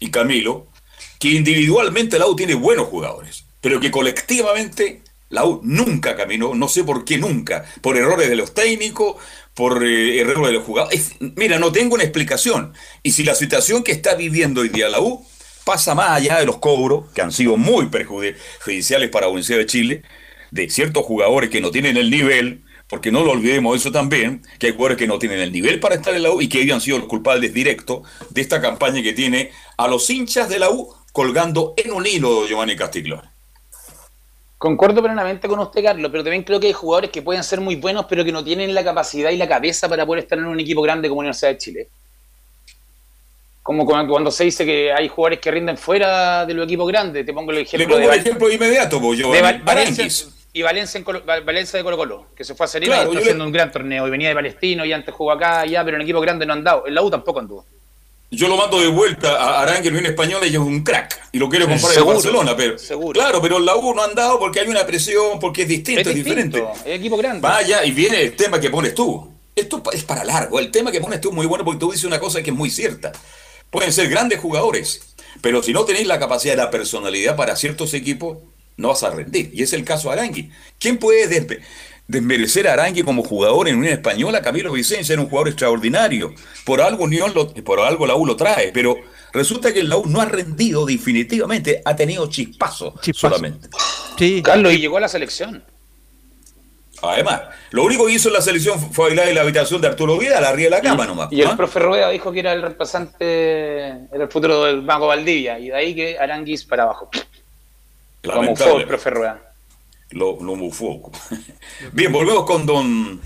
y Camilo, que individualmente la U tiene buenos jugadores, pero que colectivamente la U nunca caminó, no sé por qué nunca, por errores de los técnicos, por eh, errores de los jugadores. Es- mira, no tengo una explicación. Y si la situación que está viviendo hoy día la U pasa más allá de los cobros, que han sido muy perjudiciales para la Universidad de Chile, de ciertos jugadores que no tienen el nivel, porque no lo olvidemos eso también, que hay jugadores que no tienen el nivel para estar en la U y que ellos han sido los culpables directos de esta campaña que tiene a los hinchas de la U colgando en un hilo Giovanni Castiglione. Concuerdo plenamente con usted, Carlos, pero también creo que hay jugadores que pueden ser muy buenos, pero que no tienen la capacidad y la cabeza para poder estar en un equipo grande como Universidad de Chile. Como cuando se dice que hay jugadores que rinden fuera de los equipos grandes. Te pongo el Le ejemplo pongo de Val- ejemplo inmediato, pues, de Giovanni. Val- Valencia y Valencia, en Colo- Val- Valencia de Colo Colo, que se fue a Serena Claro, y está yo le- haciendo un gran torneo y venía de Palestino y antes jugó acá, allá, pero en equipo grande no han dado. En la U tampoco anduvo. Yo lo mando de vuelta a Arangues, viene español y es un crack. Y lo quiero comprar en Barcelona, pero. Claro, pero la U no han dado porque hay una presión, porque es distinto, es, Es distinto, diferente. es equipo grande. Vaya, y viene el tema que pones tú. Esto es para largo. El tema que pones tú es muy bueno porque tú dices una cosa que es muy cierta. Pueden ser grandes jugadores, pero si no tenéis la capacidad la personalidad para ciertos equipos, no vas a rendir. Y es el caso de Arangui. ¿Quién puede desme- desmerecer a Arangui como jugador en Unión Española? Camilo Vicencio era un jugador extraordinario. Por algo Unión lo- por algo la U lo trae, pero resulta que la U no ha rendido definitivamente, ha tenido chispazos solamente. Carlos, y llegó a la selección. Además, lo único que hizo en la selección fue bailar en la habitación de Arturo Vidal, arriba de la cama nomás. Y el ¿ah? profe Rueda dijo que era el reemplazante, era el futuro del Banco Valdivia, y de ahí que Aranguis para abajo. Como fue el profe Rueda. Lo, lo mufó. Bien, volvemos con don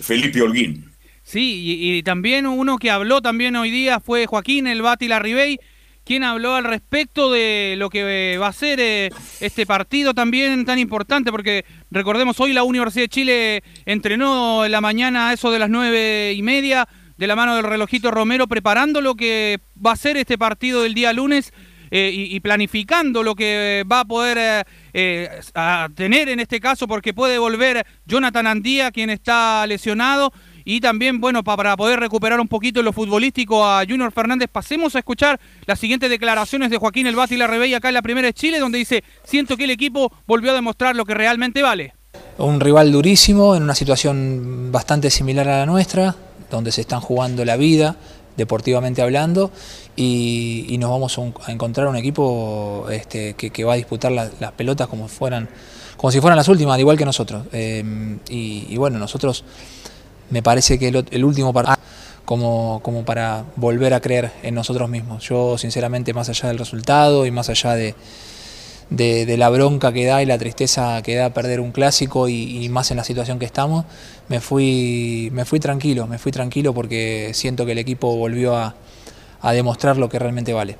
Felipe Holguín. Sí, y, y también uno que habló también hoy día fue Joaquín El Bati Larribey, quien habló al respecto de lo que eh, va a ser eh, este partido también tan importante, porque recordemos, hoy la Universidad de Chile entrenó en la mañana a eso de las nueve y media, de la mano del relojito Romero, preparando lo que va a ser este partido del día lunes. Eh, y, planificando lo que va a poder eh, eh, tener en este caso, porque puede volver Jonathan Andía, quien está lesionado, y también, bueno, pa- para poder recuperar un poquito lo futbolístico a Junior Fernández, pasemos a escuchar las siguientes declaraciones de Joaquín El Bati Larrebey acá en la primera de Chile, donde dice, siento que el equipo volvió a demostrar lo que realmente vale. Un rival durísimo, en una situación bastante similar a la nuestra, donde se están jugando la vida, deportivamente hablando, y, nos vamos a, encontrar un equipo este, que, va a disputar la- las pelotas como fueran, como si fueran las últimas, al igual que nosotros. Eh, y, y bueno, nosotros me parece que el, el último partido como, como para volver a creer en nosotros mismos. Yo sinceramente, más allá del resultado y más allá de, de, de la bronca que da y la tristeza que da perder un clásico y, y más en la situación que estamos, me fui, me fui tranquilo, me fui tranquilo porque siento que el equipo volvió a, a demostrar lo que realmente vale.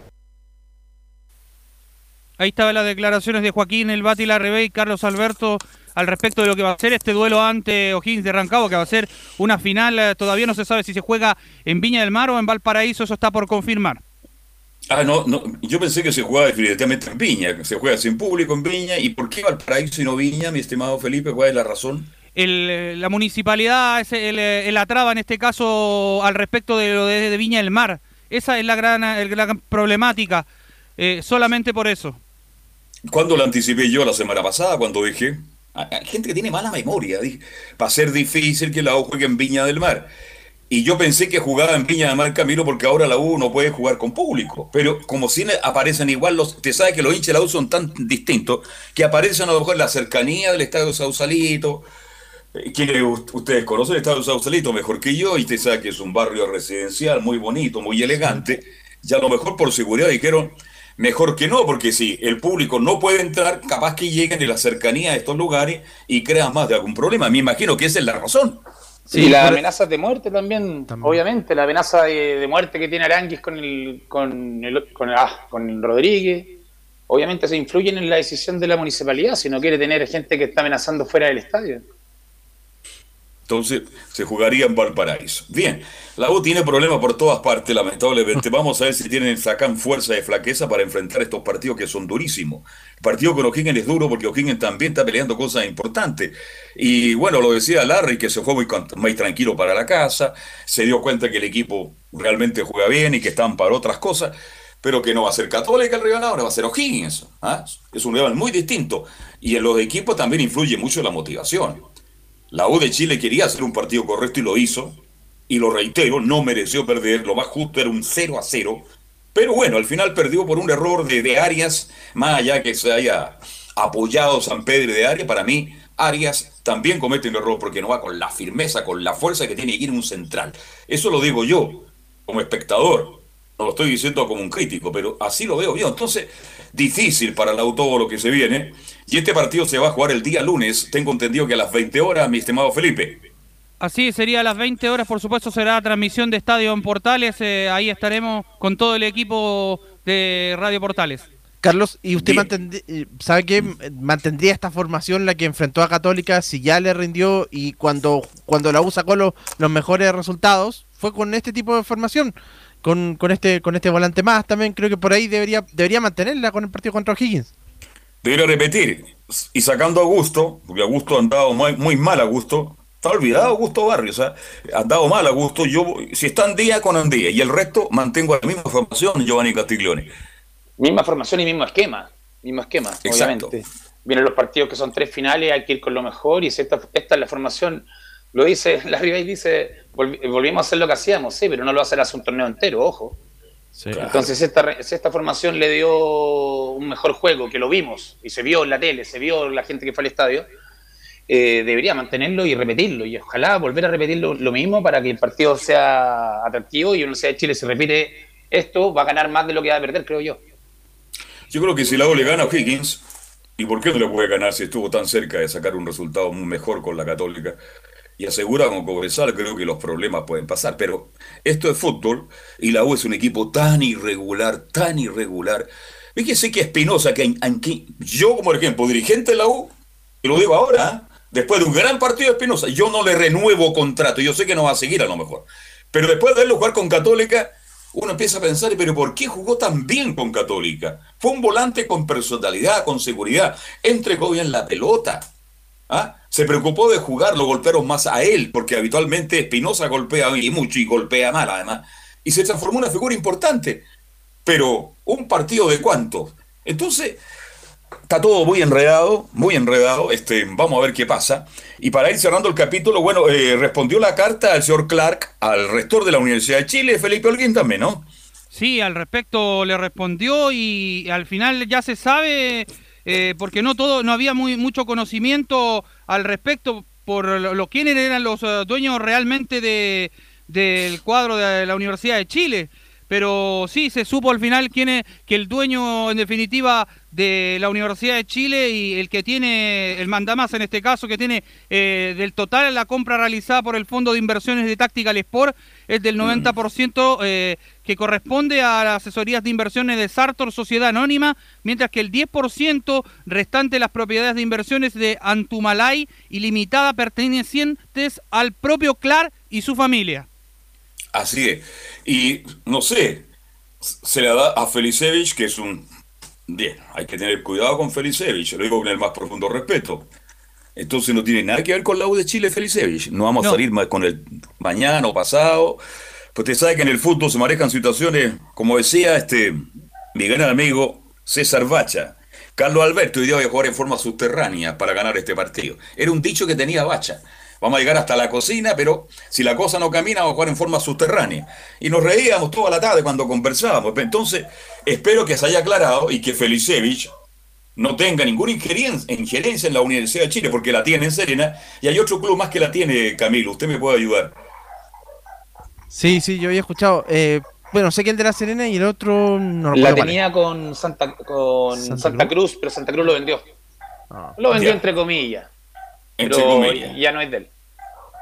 Ahí estaban las declaraciones de Joaquín El Bati Larrebey, Carlos Alberto, al respecto de lo que va a ser este duelo ante O'Higgins de Rancagua, que va a ser una final, eh, todavía no se sabe si se juega en Viña del Mar o en Valparaíso, eso está por confirmar. Ah, no, no, yo pensé que se jugaba definitivamente en Viña, que se juega sin público en Viña. ¿Y por qué Valparaíso y no Viña, mi estimado Felipe? ¿Cuál es la razón? El, eh, la municipalidad es el, el- la traba en este caso al respecto de lo de, de Viña del Mar. Esa es la gran, la gran problemática, eh, solamente por eso. ¿Cuándo lo anticipé yo la semana pasada? Cuando dije, hay hay gente que tiene mala memoria, dije, va a ser difícil que la U juegue en Viña del Mar. Y yo pensé que jugaba en Viña del Mar Camilo porque ahora la U no puede jugar con público. Pero como si aparecen igual, los, te sabe que los hinchas de la U son tan distintos que aparecen a lo mejor en la cercanía del estadio Sausalito. Eh, ¿Quiénes u- ustedes conocen el estadio Sausalito mejor que yo? Y te sabe que es un barrio residencial muy bonito, muy elegante. Y a lo mejor por seguridad dijeron, mejor que no, porque si el público no puede entrar, capaz que lleguen en la cercanía de estos lugares y crean más de algún problema. Me imagino que esa es la razón. y las amenazas de muerte también, obviamente, la amenaza de, de muerte que tiene Aranguis con el, con el, con, ah, con el Rodríguez, obviamente se influyen en la decisión de la municipalidad si no quiere tener gente que está amenazando fuera del estadio. Entonces se jugaría en Valparaíso. Bien, la U tiene problemas por todas partes, lamentablemente. Vamos a ver si tienen, sacan fuerza de flaqueza para enfrentar estos partidos que son durísimos. El partido con O'Higgins es duro porque O'Higgins también está peleando cosas importantes. Y bueno, lo decía Larry, que se fue muy, tranquilo para la casa, se dio cuenta que el equipo realmente juega bien y que están para otras cosas, pero que no va a ser Católica el rival ahora, va a ser O'Higgins. ¿ah? Es un rival muy distinto. Y en los equipos también influye mucho la motivación. La U de Chile quería hacer un partido correcto y lo hizo. Y lo reitero, no mereció perder. Lo más justo era un 0 a 0. Pero bueno, al final perdió por un error de, de Arias, más allá que se haya apoyado San Pedro de Arias. Para mí, Arias también comete un error porque no va con la firmeza, con la fuerza que tiene que ir un central. Eso lo digo yo, como espectador. No lo estoy diciendo como un crítico, pero así lo veo yo. Entonces, difícil para el lo que se viene. Y este partido se va a jugar el día lunes. Tengo entendido que a las 20 horas, mi estimado Felipe. Así sería a las 20 horas, por supuesto, será transmisión de Estadio en Portales. eh, ahí estaremos con todo el equipo de Radio Portales. Carlos, ¿y usted eh, sabe que mantendría esta formación la que enfrentó a Católica si ya le rindió y cuando, cuando la U sacó lo- los mejores resultados fue con este tipo de formación? Con, con este con este volante más también creo que por ahí debería debería mantenerla con el partido contra O'Higgins. Debería repetir. Y sacando a Augusto, porque Augusto ha andado muy, muy mal, Augusto. Está olvidado Augusto Barrios, ha andado mal Augusto. Yo, si está Andía, con Andía. Y el resto mantengo la misma formación, Giovanni Castiglione. Misma formación y mismo esquema. Mismo esquema, Exacto. obviamente. Vienen los partidos que son tres finales, hay que ir con lo mejor. Y si esta, esta es la formación, lo dice, la Ribey dice, volvi- volvimos a hacer lo que hacíamos, sí, pero no lo va a hacer hace un torneo entero, ojo. Entonces, esta, esta formación le dio un mejor juego, que lo vimos, y se vio en la tele, se vio la gente que fue al estadio, eh, debería mantenerlo y repetirlo. Y ojalá volver a repetir lo, mismo para que el partido sea atractivo y Universidad de Chile, si repite esto, va a ganar más de lo que va a perder, creo yo. Yo creo que si la U le gana a Higgins, ¿y por qué no le puede ganar si estuvo tan cerca de sacar un resultado muy mejor con la Católica? Y asegura con Cobresal, creo que los problemas pueden pasar. Pero esto es fútbol y la U es un equipo tan irregular, tan irregular. Fíjese que Espinosa, que, que yo como ejemplo, dirigente de la U, y lo digo ahora, ¿eh? después de un gran partido de Espinosa, yo no le renuevo contrato. Yo sé que no va a seguir a lo mejor. Pero después de verlo jugar con Católica, uno empieza a pensar, pero ¿por qué jugó tan bien con Católica? Fue un volante con personalidad, con seguridad, entregó bien la pelota. ¿ah? Se preocupó de jugar, lo golpearon más a él, porque habitualmente Espinosa golpea y mucho y golpea mal además. Y se transformó en una figura importante. Pero, ¿un partido de cuántos? Entonces, está todo muy enredado, muy enredado. Este, vamos a ver qué pasa. Y para ir cerrando el capítulo, bueno, eh, respondió la carta al señor Clark, al rector de la Universidad de Chile, Felipe Holguín también, ¿no? Sí, al respecto le respondió y al final ya se sabe, eh, porque no todo, no había muy mucho conocimiento al respecto por lo, lo quiénes eran los eh, dueños realmente de del cuadro de la Universidad de Chile. pero sí se supo al final quién es, que el dueño en definitiva de la Universidad de Chile y el que tiene, el mandamás en este caso, que tiene eh, del total la compra realizada por el Fondo de Inversiones de Tactical Sport, es del 90% eh, que corresponde a las asesorías de inversiones de Sartor Sociedad Anónima, mientras que el 10% restante de las propiedades de inversiones de Antumalay y Limitada pertenecientes al propio Clar y su familia. Así es. Y no sé, se la da a Felicevich, que es un. Bien, hay que tener cuidado con Felicevich, lo digo con el más profundo respeto. Entonces no tiene nada que ver con la U de Chile, Felicevich. No vamos a salir más con el mañana o pasado. Pues usted sabe que en el fútbol se manejan situaciones, como decía este mi gran amigo César Bacha. Carlos Alberto hoy día voy a jugar en forma subterránea para ganar este partido. Era un dicho que tenía Bacha. Vamos a llegar hasta la cocina, pero si la cosa no camina, vamos a jugar en forma subterránea. Y nos reíamos toda la tarde cuando conversábamos. Entonces, espero que se haya aclarado y que Felicevich no tenga ninguna injerencia en la Universidad de Chile, porque la tiene en Serena, y hay otro club más que la tiene, Camilo. Usted me puede ayudar. Sí, sí, yo había escuchado. eh, bueno, sé que el de la Serena y el otro no La tenía con Santa, con ¿Santa Santa, Cruz? pero Santa Cruz lo vendió. Lo vendió Ya. entre comillas. Entre pero comillas. ya no es de él.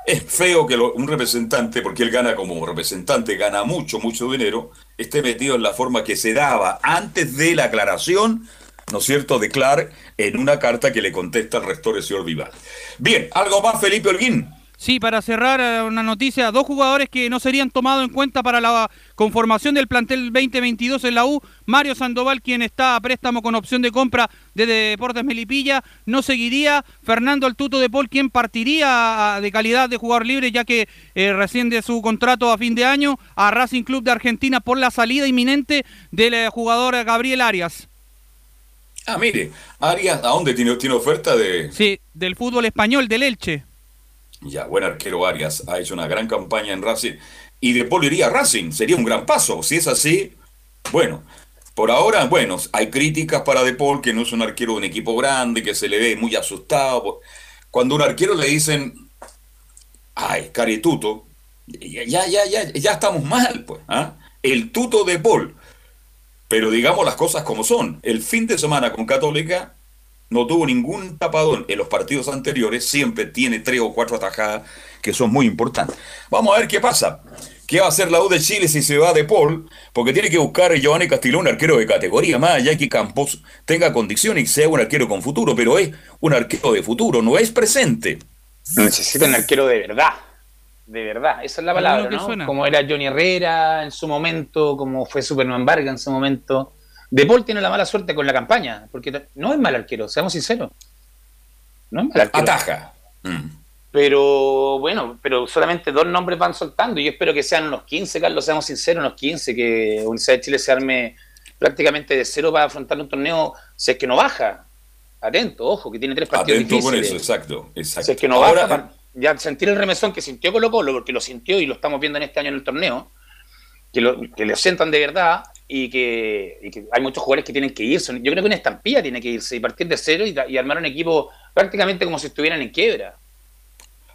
Es feo que lo- un representante, porque él gana como representante, gana mucho, mucho dinero, esté metido en la forma que se daba antes de la aclaración, ¿no es cierto?, de Clark en una carta que le contesta al rector, el señor Vival. Bien, ¿algo más, Felipe Holguín? Sí, para cerrar eh, una noticia, dos jugadores que no serían tomados en cuenta para la conformación del plantel 2022 en la U, Mario Sandoval, quien está a préstamo con opción de compra de Deportes Melipilla, no seguiría, Fernando El Tuto de Paul, quien partiría de calidad de jugador libre, ya que eh, rescinde su contrato a fin de año a Racing Club de Argentina por la salida inminente del eh, jugador Gabriel Arias. Ah, mire, Arias, ¿a dónde tiene, tiene oferta de...? Sí, del fútbol español, del Elche. Ya, buen arquero Arias, ha hecho una gran campaña en Racing. Y de Paul iría a Racing, sería un gran paso. Si es así, bueno, por ahora, bueno, hay críticas para De Paul, que no es un arquero de un equipo grande, que se le ve muy asustado. Cuando a un arquero le dicen, ay, carituto, ya, ya, ya, ya, ya estamos mal, pues. ¿ah? El tuto de Paul. Pero digamos las cosas como son. El fin de semana con Católica no tuvo ningún tapadón en los partidos anteriores, siempre tiene tres o cuatro atajadas que son muy importantes. Vamos a ver qué pasa. ¿Qué va a hacer la U de Chile si se va de Paul? Porque tiene que buscar a Giovanni Castillo un arquero de categoría, más allá que Campos tenga condiciones y sea un arquero con futuro, pero es un arquero de futuro, no es presente. Necesita un arquero de verdad. De verdad, esa es la palabra, ¿no? suena. Como era Johnny Herrera en su momento, como fue Superman Vargas en su momento. De Paul tiene la mala suerte con la campaña, porque no es mal arquero, seamos sinceros. No es mal arquero. Ataja. Pero bueno, pero solamente dos nombres van soltando. Y yo espero que sean unos 15, Carlos, seamos sinceros, unos 15, que Universidad de Chile se arme prácticamente de cero para afrontar un torneo, si es que no baja. Atento, ojo, que tiene tres partidos Atento con difíciles. eso, exacto. exacto. Si es que no Ahora, baja, ya sentir el remesón que sintió Colo Colo, porque lo sintió y lo estamos viendo en este año en el torneo, que lo, que lo sientan de verdad y que, y que hay muchos jugadores que tienen que irse. Yo creo que una estampilla tiene que irse y partir de cero y, armar un equipo prácticamente como si estuvieran en quiebra.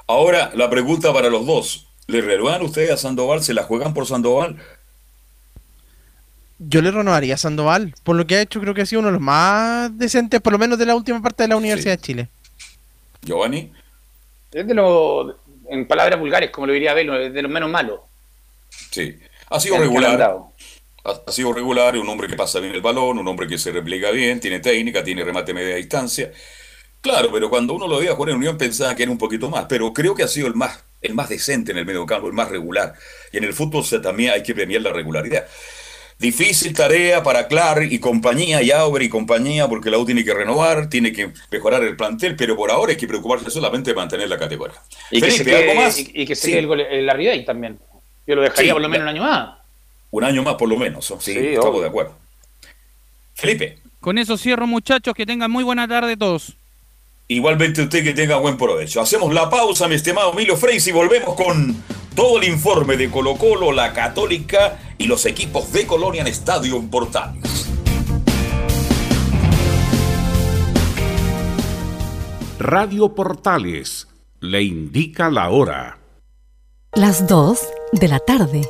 ahora la pregunta para los dos. ¿Le renuevan ustedes a Sandoval? ¿Se la juegan por Sandoval? Yo le renovaría a Sandoval. Por lo que ha hecho, creo que ha sido uno de los más decentes, por lo menos de la última parte de la Universidad de Chile. Giovanni. Es de los, en palabras vulgares, como lo diría Abel, es de los menos malos. Sí. Ha sido regular. Ha, sido regular, un hombre que pasa bien el balón, un hombre que se repliega bien, tiene técnica, tiene remate media distancia. Claro, pero cuando uno lo veía jugar en Unión pensaba que era un poquito más, pero creo que ha sido el más, el más decente en el medio campo, el más regular. Y en el fútbol se- también hay que premiar la regularidad. Difícil tarea para Clark y compañía, y Auber y compañía, porque la U tiene que renovar, tiene que mejorar el plantel, pero por ahora hay que preocuparse solamente de mantener la categoría. Y que Felipe, se quede, ¿algo más? y, y que se Sí. quede el, gol- el Arribey también. Yo lo dejaría Sí, por lo menos un año más. Un año más por lo menos, ¿no? sí, Sí, estamos obvio. de acuerdo. Felipe. Con eso cierro, muchachos. Que tengan muy buena tarde todos. Igualmente usted que tenga buen provecho. Hacemos la pausa, mi estimado Emilio Freis, y volvemos con todo el informe de Colo Colo, la Católica y los equipos de Colonia en Estadio Portales. Radio Portales le indica la hora. Las 2 de la tarde,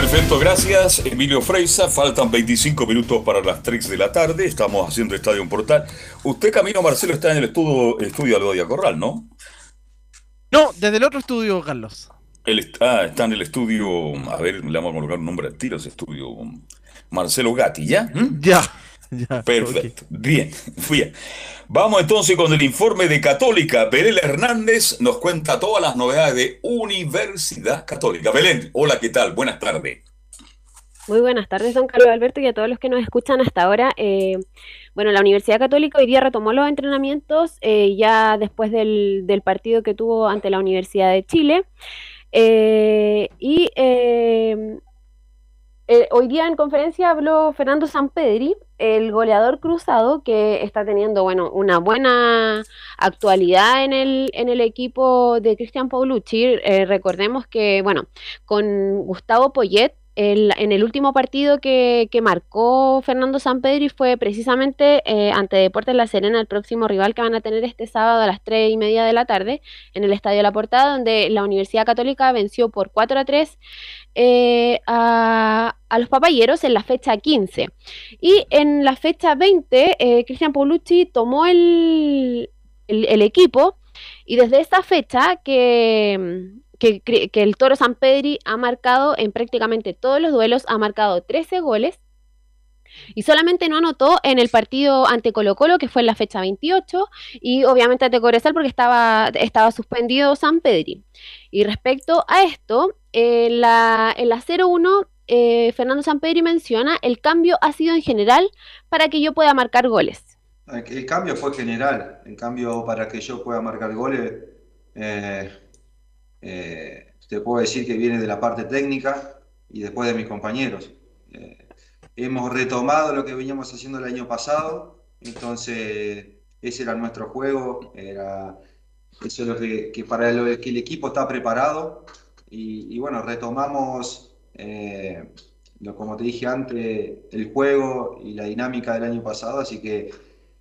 Perfecto, gracias Emilio Freisa. Faltan 25 minutos para las 3 de la tarde. Estamos haciendo Estadio en Portal. Usted, Camino Marcelo, está en el estudio, estudio Algodia Corral, ¿no? No, desde el otro estudio, Carlos. Él está, está en el estudio. A ver, le vamos a colocar un nombre al tiro a ese estudio. Marcelo Gatti, ¿ya? ¿Mm? Ya. ya Perfecto. Bien, bien. Vamos entonces con el informe de Católica. Belén Hernández nos cuenta todas las novedades de Universidad Católica. Belén, hola, ¿qué tal? Buenas tardes. Muy buenas tardes, don Carlos Alberto, y a todos los que nos escuchan hasta ahora. Eh, bueno, la Universidad Católica hoy día retomó los entrenamientos eh, ya después del, del, partido que tuvo ante la Universidad de Chile. Eh, y eh, hoy día en conferencia habló Fernando Sampedri, el goleador cruzado, que está teniendo bueno, una buena actualidad en el, en el equipo de Cristian Paulucci. Eh, recordemos que, bueno, con Gustavo Poyet, en el último partido que, marcó Fernando Sampedri fue precisamente eh, ante Deportes La Serena, el próximo rival que van a tener este sábado a las 3 y media de la tarde en el Estadio La Portada, donde la Universidad Católica venció por 4 a 3 eh, a, los papayeros en la fecha 15. Y en la fecha 20, eh, Cristian Paulucci tomó el, el, el, equipo y desde esta fecha que, que, que, el Toro San Pedri ha marcado en prácticamente todos los duelos, ha marcado 13 goles. Y solamente no anotó en el partido ante Colo Colo, que fue en la fecha 28, y obviamente ante Cobresal porque estaba, estaba suspendido San Pedri. Y respecto a esto, en la, en la 0-1, eh, Fernando Sampedri menciona, el cambio ha sido en general para que yo pueda marcar goles. El cambio fue general, el cambio para que yo pueda marcar goles, eh, eh, te puedo decir que viene de la parte técnica y después de mis compañeros. hemos retomado lo que veníamos haciendo el año pasado, entonces ese era nuestro juego, era eso es lo que, que para lo que el equipo está preparado y, y bueno, retomamos, eh, lo, como te dije antes, el juego y la dinámica del año pasado, así que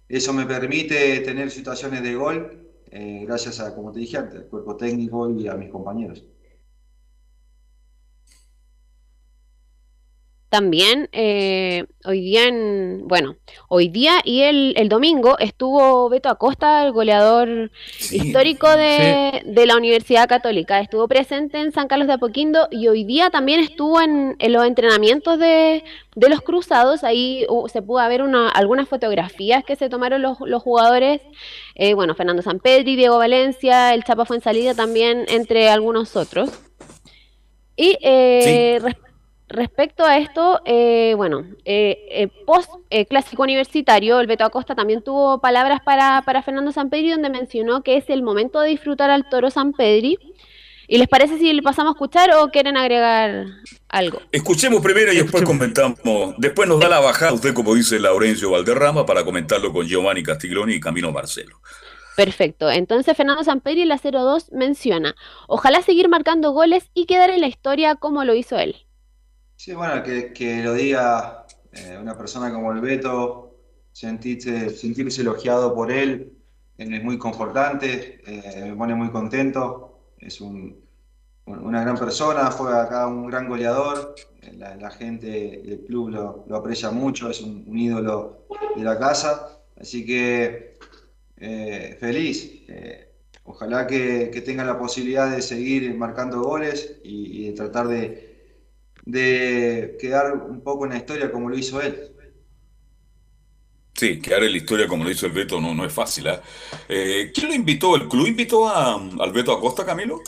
eso me permite tener situaciones de gol, eh, gracias a, como te dije antes, al cuerpo técnico y a mis compañeros. También eh, hoy día, en, bueno, hoy día y el, el domingo estuvo Beto Acosta, el goleador histórico de, de la Universidad Católica. Estuvo presente en San Carlos de Apoquindo y hoy día también estuvo en, en los entrenamientos de, de los cruzados. Ahí uh, se pudo ver una, algunas fotografías que se tomaron los, los jugadores. Eh, bueno, Fernando Sampedri, Diego Valencia, el Chapa Fuensalida también, entre algunos otros. Y eh, res- respecto a esto, eh, bueno, eh, eh, post eh, clásico universitario, el Beto Acosta también tuvo palabras para, para Fernando Sampedri, donde mencionó que es el momento de disfrutar al toro Sampedri. ¿Y les parece si le pasamos a escuchar o quieren agregar algo? Escuchemos primero y después comentamos. Después nos da la bajada usted, como dice Laurencio Valderrama, para comentarlo con Giovanni Castiglioni y Camino Marcelo. Perfecto. Entonces Fernando Sampedri en la 02 menciona, ojalá seguir marcando goles y quedar en la historia como lo hizo él. Sí, bueno, que, que lo diga eh, una persona como el Beto, sentirse, sentirse elogiado por él eh, es muy confortante, eh, me pone muy contento, es un- una gran persona, fue acá un gran goleador, la, gente del club lo, lo aprecia mucho, es un, ídolo de la casa, así que feliz. ojalá que, que tenga la posibilidad de seguir marcando goles y, y de tratar de de quedar un poco en la historia como lo hizo él. Sí, quedar en la historia como lo hizo el Beto no, no es fácil. ¿ah? Eh, ¿Quién lo invitó? ¿El club invitó a, al Beto Acosta, Camilo?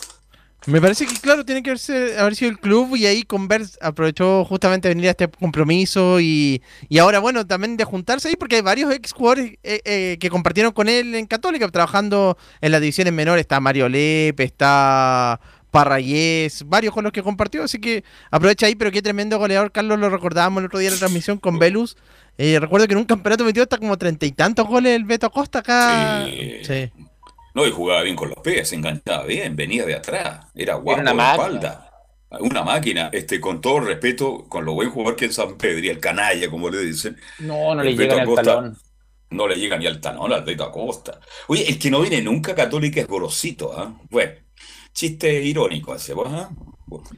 Me parece que, claro, tiene que haberse- haber sido el club y ahí Converse aprovechó justamente venir a este compromiso y, y ahora, bueno, también de juntarse ahí porque hay varios ex jugadores eh, eh, que compartieron con él en Católica trabajando en las divisiones menores. Está Mario Lepe, está Parrayés, varios con los que compartió, así que aprovecha ahí, pero qué tremendo goleador, Carlos, lo recordábamos el otro día en la transmisión con Velus. Eh, recuerdo que en un campeonato metió hasta como treinta y tantos goles el Beto Acosta acá. Sí. No, y jugaba bien con los pies, se enganchaba bien, venía de atrás, era guapo una de máquina. espalda. Una máquina, este, con todo respeto, con lo buen jugador que es San Pedro y el canalla, como le dicen. No, no le llega ni al talón. No le llega ni al talón al Beto Acosta. Oye, el que no viene nunca Católica es Gorosito, ¿ah? Bueno, chiste irónico ese, pues, ¿ah?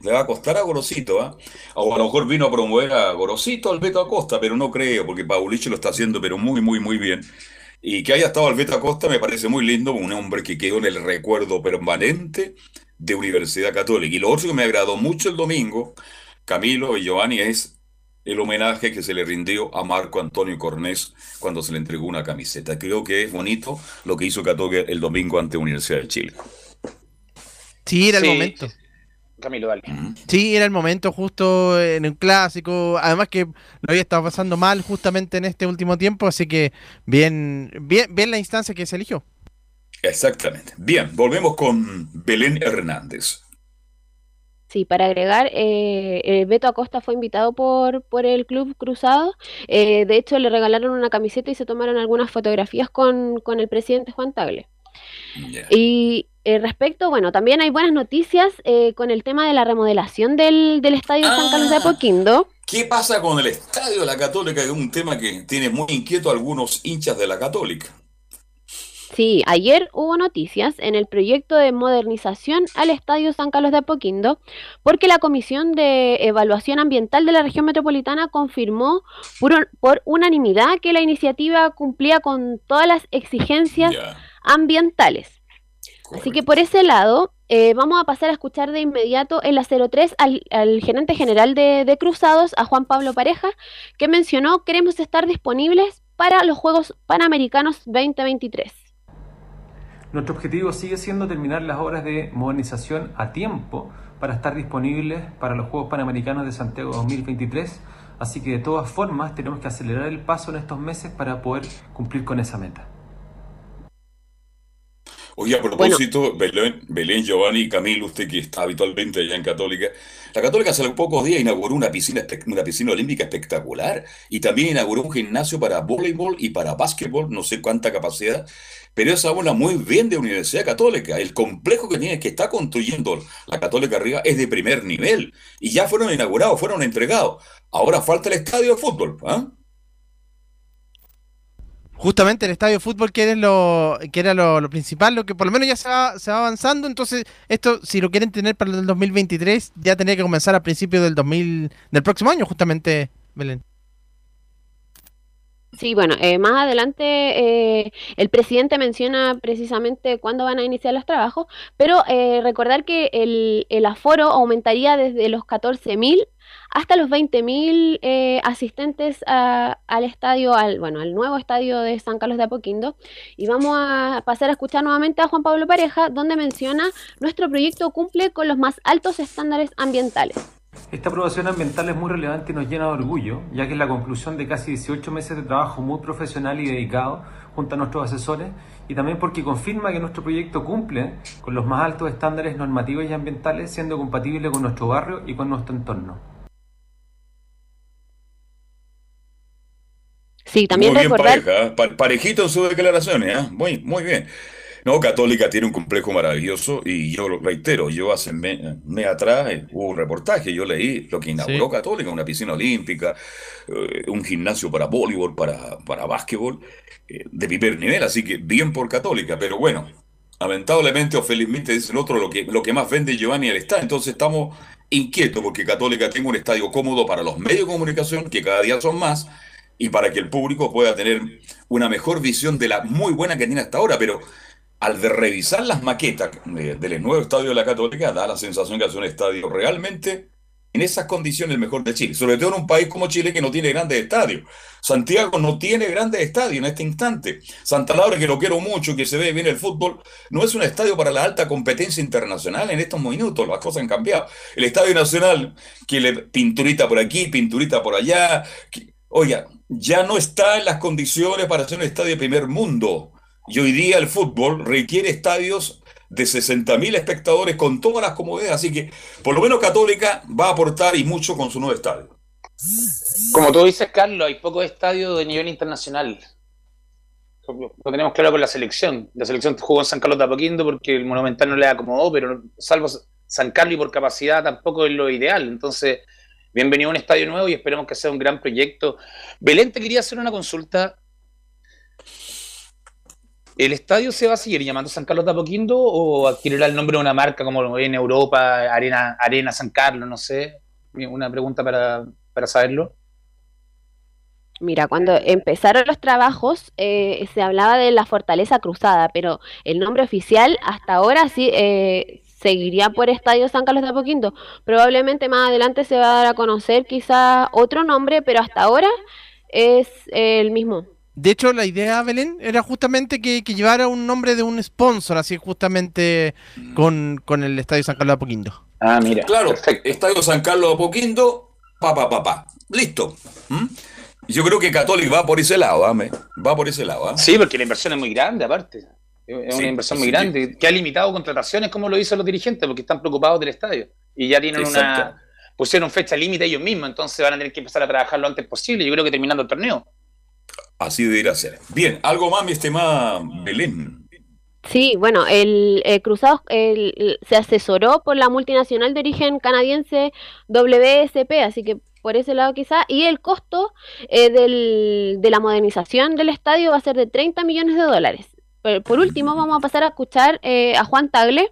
Le va a costar a Gorosito, ¿ah? O a lo mejor vino a promover a Gorosito al Beto Acosta, pero no creo, porque Pauliche lo está haciendo, pero muy, muy, muy bien. Y que haya estado el Beto Acosta me parece muy lindo, un hombre que quedó en el recuerdo permanente de Universidad Católica. Y lo otro que me agradó mucho el domingo, Camilo y Giovanni, es el homenaje que se le rindió a Marco Antonio Cornés cuando se le entregó una camiseta. Creo que es bonito lo que hizo Católica el domingo ante Universidad de Chile. Sí, era el Sí. momento. Camilo, dale. Sí, era el momento justo en un clásico. Además que lo había estado pasando mal justamente en este último tiempo, así que bien, bien, bien la instancia que se eligió. Exactamente. Bien, volvemos con Belén Hernández. Sí, para agregar, eh, eh, Beto Acosta fue invitado por, por el Club Cruzado. Eh, de hecho, le regalaron una camiseta y se tomaron algunas fotografías con, con el presidente Juan Tagle. Y eh, respecto, bueno, también hay buenas noticias eh, con el tema de la remodelación del, del Estadio San Carlos de Apoquindo. ¿Qué pasa con el estadio de la Católica? Que es un tema que tiene muy inquieto a algunos hinchas de la Católica. Sí, ayer hubo noticias en el proyecto de modernización al Estadio San Carlos de Apoquindo, porque la Comisión de Evaluación Ambiental de la región metropolitana confirmó por unanimidad que la iniciativa cumplía con todas las exigencias ambientales. Así que por ese lado, eh, vamos a pasar a escuchar de inmediato en la 03 al, al gerente general de, de Cruzados, a Juan Pablo Pareja, que mencionó queremos estar disponibles para los Juegos Panamericanos 2023. Nuestro objetivo sigue siendo terminar las obras de modernización a tiempo para estar disponibles para los Juegos Panamericanos de Santiago 2023, así que de todas formas tenemos que acelerar el paso en estos meses para poder cumplir con esa meta. Oye, a propósito, Belén, Belén, Giovanni y Camilo, usted que está habitualmente allá en Católica, la Católica hace pocos días inauguró una piscina, espe- una piscina olímpica espectacular y también inauguró un gimnasio para voleibol y para básquetbol, no sé cuánta capacidad, pero esa habla muy bien de Universidad Católica. El complejo que tiene, que está construyendo la Católica arriba es de primer nivel y ya fueron inaugurados, fueron entregados. Ahora falta el estadio de fútbol, ¿ah? Justamente el estadio de fútbol que, es lo, que era lo, lo principal, lo que por lo menos ya se va, se va avanzando, entonces esto si lo quieren tener para el 2023 ya tendría que comenzar a principios del 2000, del próximo año justamente, Belén. Sí, bueno, eh, más adelante eh, el presidente menciona precisamente cuándo van a iniciar los trabajos, pero eh, recordar que el, el aforo aumentaría desde los 14.000 hasta los 20.000 eh, asistentes a- al estadio, al, bueno, al nuevo estadio de San Carlos de Apoquindo. Y vamos a pasar a escuchar nuevamente a Juan Pablo Pareja, donde menciona nuestro proyecto cumple con los más altos estándares ambientales. Esta aprobación ambiental es muy relevante y nos llena de orgullo, ya que es la conclusión de casi 18 meses de trabajo muy profesional y dedicado junto a nuestros asesores, y también porque confirma que nuestro proyecto cumple con los más altos estándares normativos y ambientales, siendo compatible con nuestro barrio y con nuestro entorno. Sí, también muy bien recordar... pareja, ¿eh? Pa- parejito en sus declaraciones, ¿eh? Muy, muy bien. No, Católica tiene un complejo maravilloso y yo lo reitero, yo hace mes mes atrás eh, hubo un reportaje, yo leí lo que inauguró Sí. Católica, una piscina olímpica, eh, un gimnasio para voleibol, para, para básquetbol, eh, de primer nivel, así que bien por Católica, pero bueno, lamentablemente o felizmente dice el otro, lo que, lo que más vende Giovanni al estadio, entonces estamos inquietos porque Católica tenga un estadio cómodo para los medios de comunicación, que cada día son más, y para que el público pueda tener una mejor visión de la muy buena que tiene hasta ahora, pero al de revisar las maquetas de- del nuevo estadio de la Católica, da la sensación que es un estadio realmente en esas condiciones el mejor de Chile, sobre todo en un país como Chile que no tiene grandes estadios. Santiago no tiene grandes estadios en este instante. Santa Laura, que lo quiero mucho, que se ve bien el fútbol, no es un estadio para la alta competencia internacional en estos minutos, las cosas han cambiado. El Estadio Nacional, que le pinturita por aquí, pinturita por allá, oiga, ya no está en las condiciones para ser un estadio de primer mundo. Y hoy día el fútbol requiere estadios de 60.000 espectadores con todas las comodidades, así que por lo menos Católica va a aportar y mucho con su nuevo estadio. Como tú dices, Carlos, hay pocos estadios de nivel internacional. Lo tenemos claro con la selección. La selección jugó en San Carlos de Apoquindo porque el Monumental no le acomodó, pero salvo San Carlos y por capacidad tampoco es lo ideal. Entonces, bienvenido a un estadio nuevo y esperemos que sea un gran proyecto. Belén, te quería hacer una consulta. ¿El estadio se va a seguir llamando San Carlos de o adquirirá el nombre de una marca como en Europa, Arena, Arena San Carlos, no sé? Una pregunta para, para saberlo. Mira, cuando empezaron los trabajos eh, se hablaba de la Fortaleza Cruzada, pero el nombre oficial hasta ahora sí eh, seguiría por Estadio San Carlos de Apoquindo. Probablemente más adelante se va a dar a conocer quizá otro nombre, pero hasta ahora es el mismo. De hecho, la idea, Belén, era justamente que, que llevara un nombre de un sponsor, así justamente con, con el Estadio San Carlos de Apoquindo. Ah, mira. Claro, Estadio San Carlos de Apoquindo, pa, pa, pa, pa. Listo. ¿Mm? Yo creo que Católica va por ese lado. Me- va por ese lado. ¿ah? Sí, porque la inversión es muy grande, aparte. Es Sí, una inversión muy grande, que... ha limitado contrataciones como lo hizo los dirigentes, porque están preocupados del estadio. Y ya tienen Exacto. una. pusieron fecha límite ellos mismos, entonces van a tener que empezar a trabajar lo antes posible. Yo creo que terminando el torneo. Así debería ser. Bien, algo más, mi estimada Belén. Sí, bueno, el, eh, Cruzados el- el- se asesoró por la multinacional de origen canadiense WSP, así que por ese lado quizá, y el costo eh, del- de la modernización del estadio va a ser de 30 millones de dólares. Por, por último, vamos a pasar a escuchar eh, a Juan Tagle,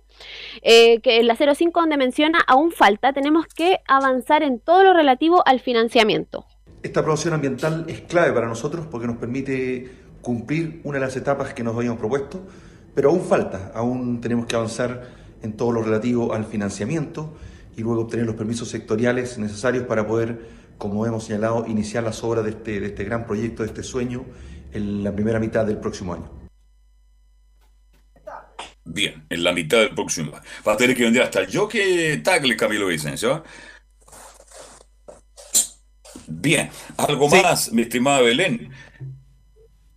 eh, que en la 05 donde menciona, aún falta, tenemos que avanzar en todo lo relativo al financiamiento. Esta aprobación ambiental es clave para nosotros porque nos permite cumplir una de las etapas que nos habíamos propuesto, pero aún falta, aún tenemos que avanzar en todo lo relativo al financiamiento y luego obtener los permisos sectoriales necesarios para poder, como hemos señalado, iniciar las obras de este, de este gran proyecto, de este sueño, en la primera mitad del próximo año. Bien, en la mitad del próximo. Va a tener que vender hasta el jockey tagle Camilo Vicencio. Bien, algo más, mi estimada Belén.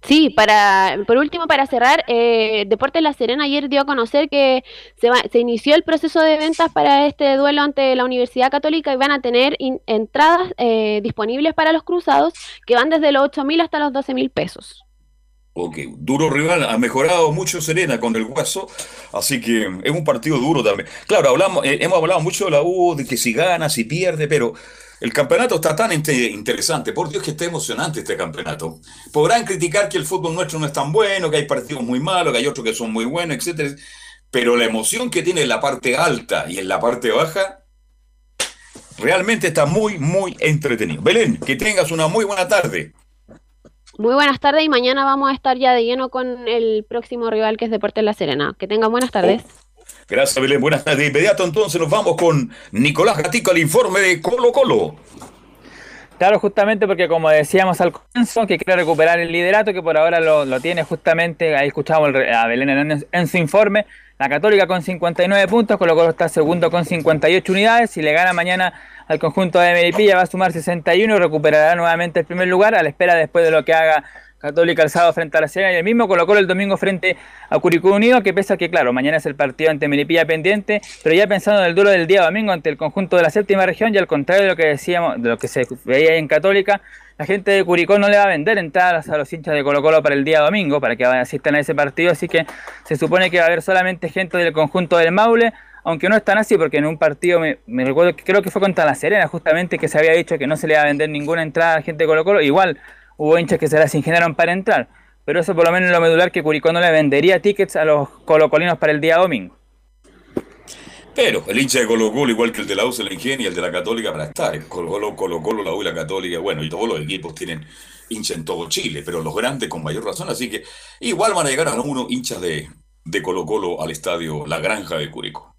Sí, para, por último, para cerrar, eh, Deportes La Serena ayer dio a conocer que se, va- se inició el proceso de ventas para este duelo ante la Universidad Católica y van a tener in- entradas eh, disponibles para los cruzados que van desde los 8 mil hasta los 12 mil pesos. Ok, duro rival, ha mejorado mucho Serena con el Guaso, así que es un partido duro también. Claro, hablamos, eh, hemos hablado mucho de la U, de que si gana, si pierde, pero El campeonato está tan inte- interesante, por Dios que está emocionante este campeonato. Podrán criticar que el fútbol nuestro no es tan bueno, que hay partidos muy malos, que hay otros que son muy buenos, etcétera. Pero la emoción que tiene en la parte alta y en la parte baja, realmente está muy, muy entretenido. Belén, que tengas una muy buena tarde. Muy buenas tardes y mañana vamos a estar ya de lleno con el próximo rival que es Deportes La Serena. Que tengan buenas tardes. Gracias, Belén. Buenas tardes. De inmediato entonces nos vamos con Nicolás Gatico al informe de Colo Colo. Claro, justamente porque como decíamos al comienzo, que quiere recuperar el liderato, que por ahora lo, lo tiene justamente, ahí escuchamos el a Belén Hernández en su informe, la Católica con 59 puntos, Colo Colo está segundo con 58 unidades, si le gana mañana al conjunto de Melipilla va a sumar 61 y recuperará nuevamente el primer lugar a la espera después de lo que haga Católica el sábado frente a la Serena y el mismo Colo Colo el domingo frente a Curicó Unido, que pese a que claro, mañana es el partido ante Melipilla pendiente, pero ya pensando en el duelo del día domingo ante el conjunto de la séptima región y al contrario de lo que decíamos, de lo que se veía en Católica, la gente de Curicó no le va a vender entradas a los hinchas de Colo Colo para el día domingo, para que asistan a ese partido, así que se supone que va a haber solamente gente del conjunto del Maule, aunque no es tan así, porque en un partido, me, me recuerdo que creo que fue contra la Serena, justamente que se había dicho que no se le iba a vender ninguna entrada a la gente de Colo Colo, igual hubo hinchas que se las ingeniaron para entrar, pero eso por lo menos es lo medular que Curicó no le vendería tickets a los colocolinos para el día domingo. Pero el hincha de Colo Colo, igual que el de la U, se la ingenia y el de la Católica para estar. El Colo Colo, Colo Colo, la U y la Católica, bueno, y todos los equipos tienen hincha en todo Chile, pero los grandes con mayor razón, así que igual van a llegar a unos hinchas de, de Colo Colo al estadio La Granja de Curicó.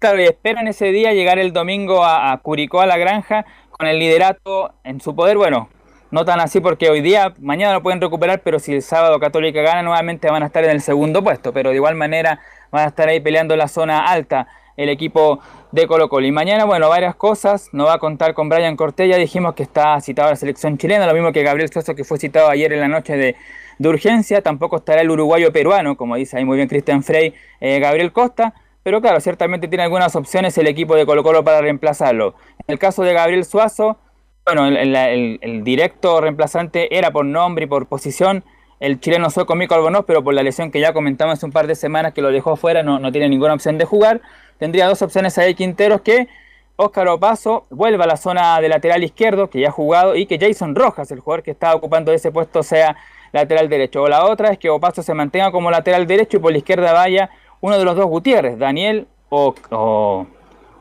Claro, y esperan ese día llegar el domingo a, a Curicó, a la granja, con el liderato en su poder. Bueno, no tan así porque hoy día, mañana lo pueden recuperar, pero si el sábado Católica gana, nuevamente van a estar en el segundo puesto. Pero de igual manera van a estar ahí peleando la zona alta el equipo de Colo Colo. Y mañana, bueno, varias cosas. No va a contar con Brian Cortés, ya dijimos que está citado a la selección chilena, lo mismo que Gabriel Soso, que fue citado ayer en la noche de, de urgencia. Tampoco estará el uruguayo peruano, como dice ahí muy bien Cristian Frey, eh, Gabriel Costa. Pero claro, ciertamente tiene algunas opciones el equipo de Colo Colo para reemplazarlo. En el caso de Gabriel Suazo, bueno, el, directo reemplazante era por nombre y por posición el chileno sueco Mico Albornoz, pero por la lesión que ya comentamos hace un par de semanas que lo dejó fuera, no, no tiene ninguna opción de jugar. Tendría dos opciones ahí Quinteros que Óscar Opaso vuelva a la zona de lateral izquierdo, que ya ha jugado, y que Jason Rojas, el jugador que está ocupando ese puesto, sea lateral derecho. O la otra es que Opaso se mantenga como lateral derecho y por la izquierda vaya uno de los dos Gutiérrez, Daniel o, o,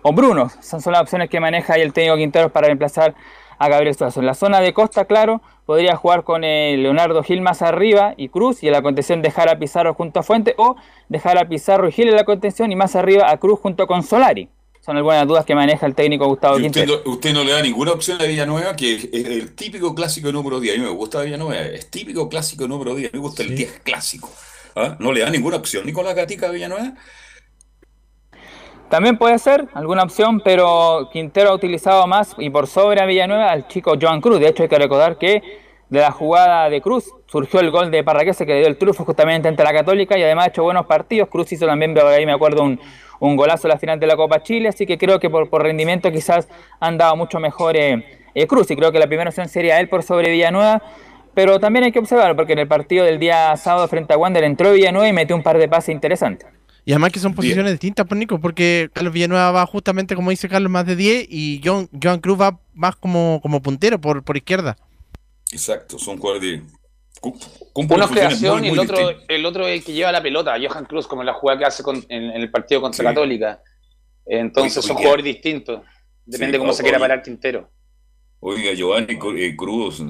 o Bruno. Esas son las opciones que maneja ahí el técnico Quinteros para reemplazar a Gabriel Suazo. En la zona de Costa, claro, podría jugar con eh, Leonardo Gil más arriba y Cruz, y en la contención dejar a Pizarro junto a Fuente, o dejar a Pizarro y Gil en la contención y más arriba a Cruz junto con Solari. Son algunas dudas que maneja el técnico Gustavo Y usted, no, usted no le da ninguna opción a Villanueva, que es el típico clásico número 10. A mí me gusta Villanueva, es típico clásico número 10. A mí me gusta el 10 clásico. ¿Ah? ¿No le da ninguna opción Nicolás Gatica a Villanueva? También puede ser alguna opción, pero Quintero ha utilizado más y por sobre a Villanueva al chico Joan Cruz. De hecho, hay que recordar que de la jugada de Cruz surgió el gol de Parraquese que le dio el trufo justamente ante la Católica y además ha hecho buenos partidos. Cruz hizo también, ahí me acuerdo, un, golazo en la final de la Copa Chile, así que creo que por, rendimiento quizás han dado mucho mejor eh, eh, Cruz y creo que la primera opción sería él por sobre Villanueva. Pero también hay que observarlo porque en el partido del día sábado frente a Wander entró Villanueva y metió un par de pases interesantes. Y además que son posiciones distintas, pues Nico, porque Carlos Villanueva va justamente, como dice Carlos, más de 10 y John, Joan Cruz va más como, como puntero por, por izquierda. Exacto, son jugadores de. Uno es creación muy, y el otro, distintas. el otro es el que lleva la pelota, Johan Cruz, como en la jugada que hace con- en, en el partido contra Sí. Católica. Entonces Oye, son jugadores distintos. Depende Sí, cómo se quiera parar Quintero. Oiga, Giovanni eh, Cruz,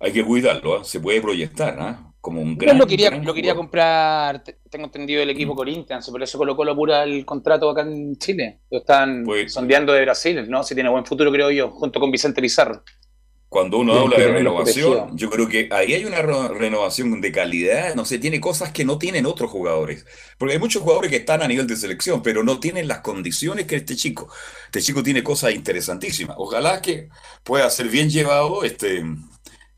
hay que cuidarlo, ¿ah? se puede proyectar ¿ah? Como un Yo gran. lo quería, gran lo quería comprar, te- tengo entendido, el equipo Corinthians, por eso colocó pura el contrato acá en Chile. Lo están Pues- sondeando de Brasil, ¿no? Si tiene buen futuro, creo yo, junto con Vicente Pizarro. Cuando uno habla de renovación, yo creo que ahí hay una re- renovación de calidad, no sé, tiene cosas que no tienen otros jugadores. Porque hay muchos jugadores que están a nivel de selección, pero no tienen las condiciones que este chico. Este chico tiene cosas interesantísimas. Ojalá que pueda ser bien llevado este,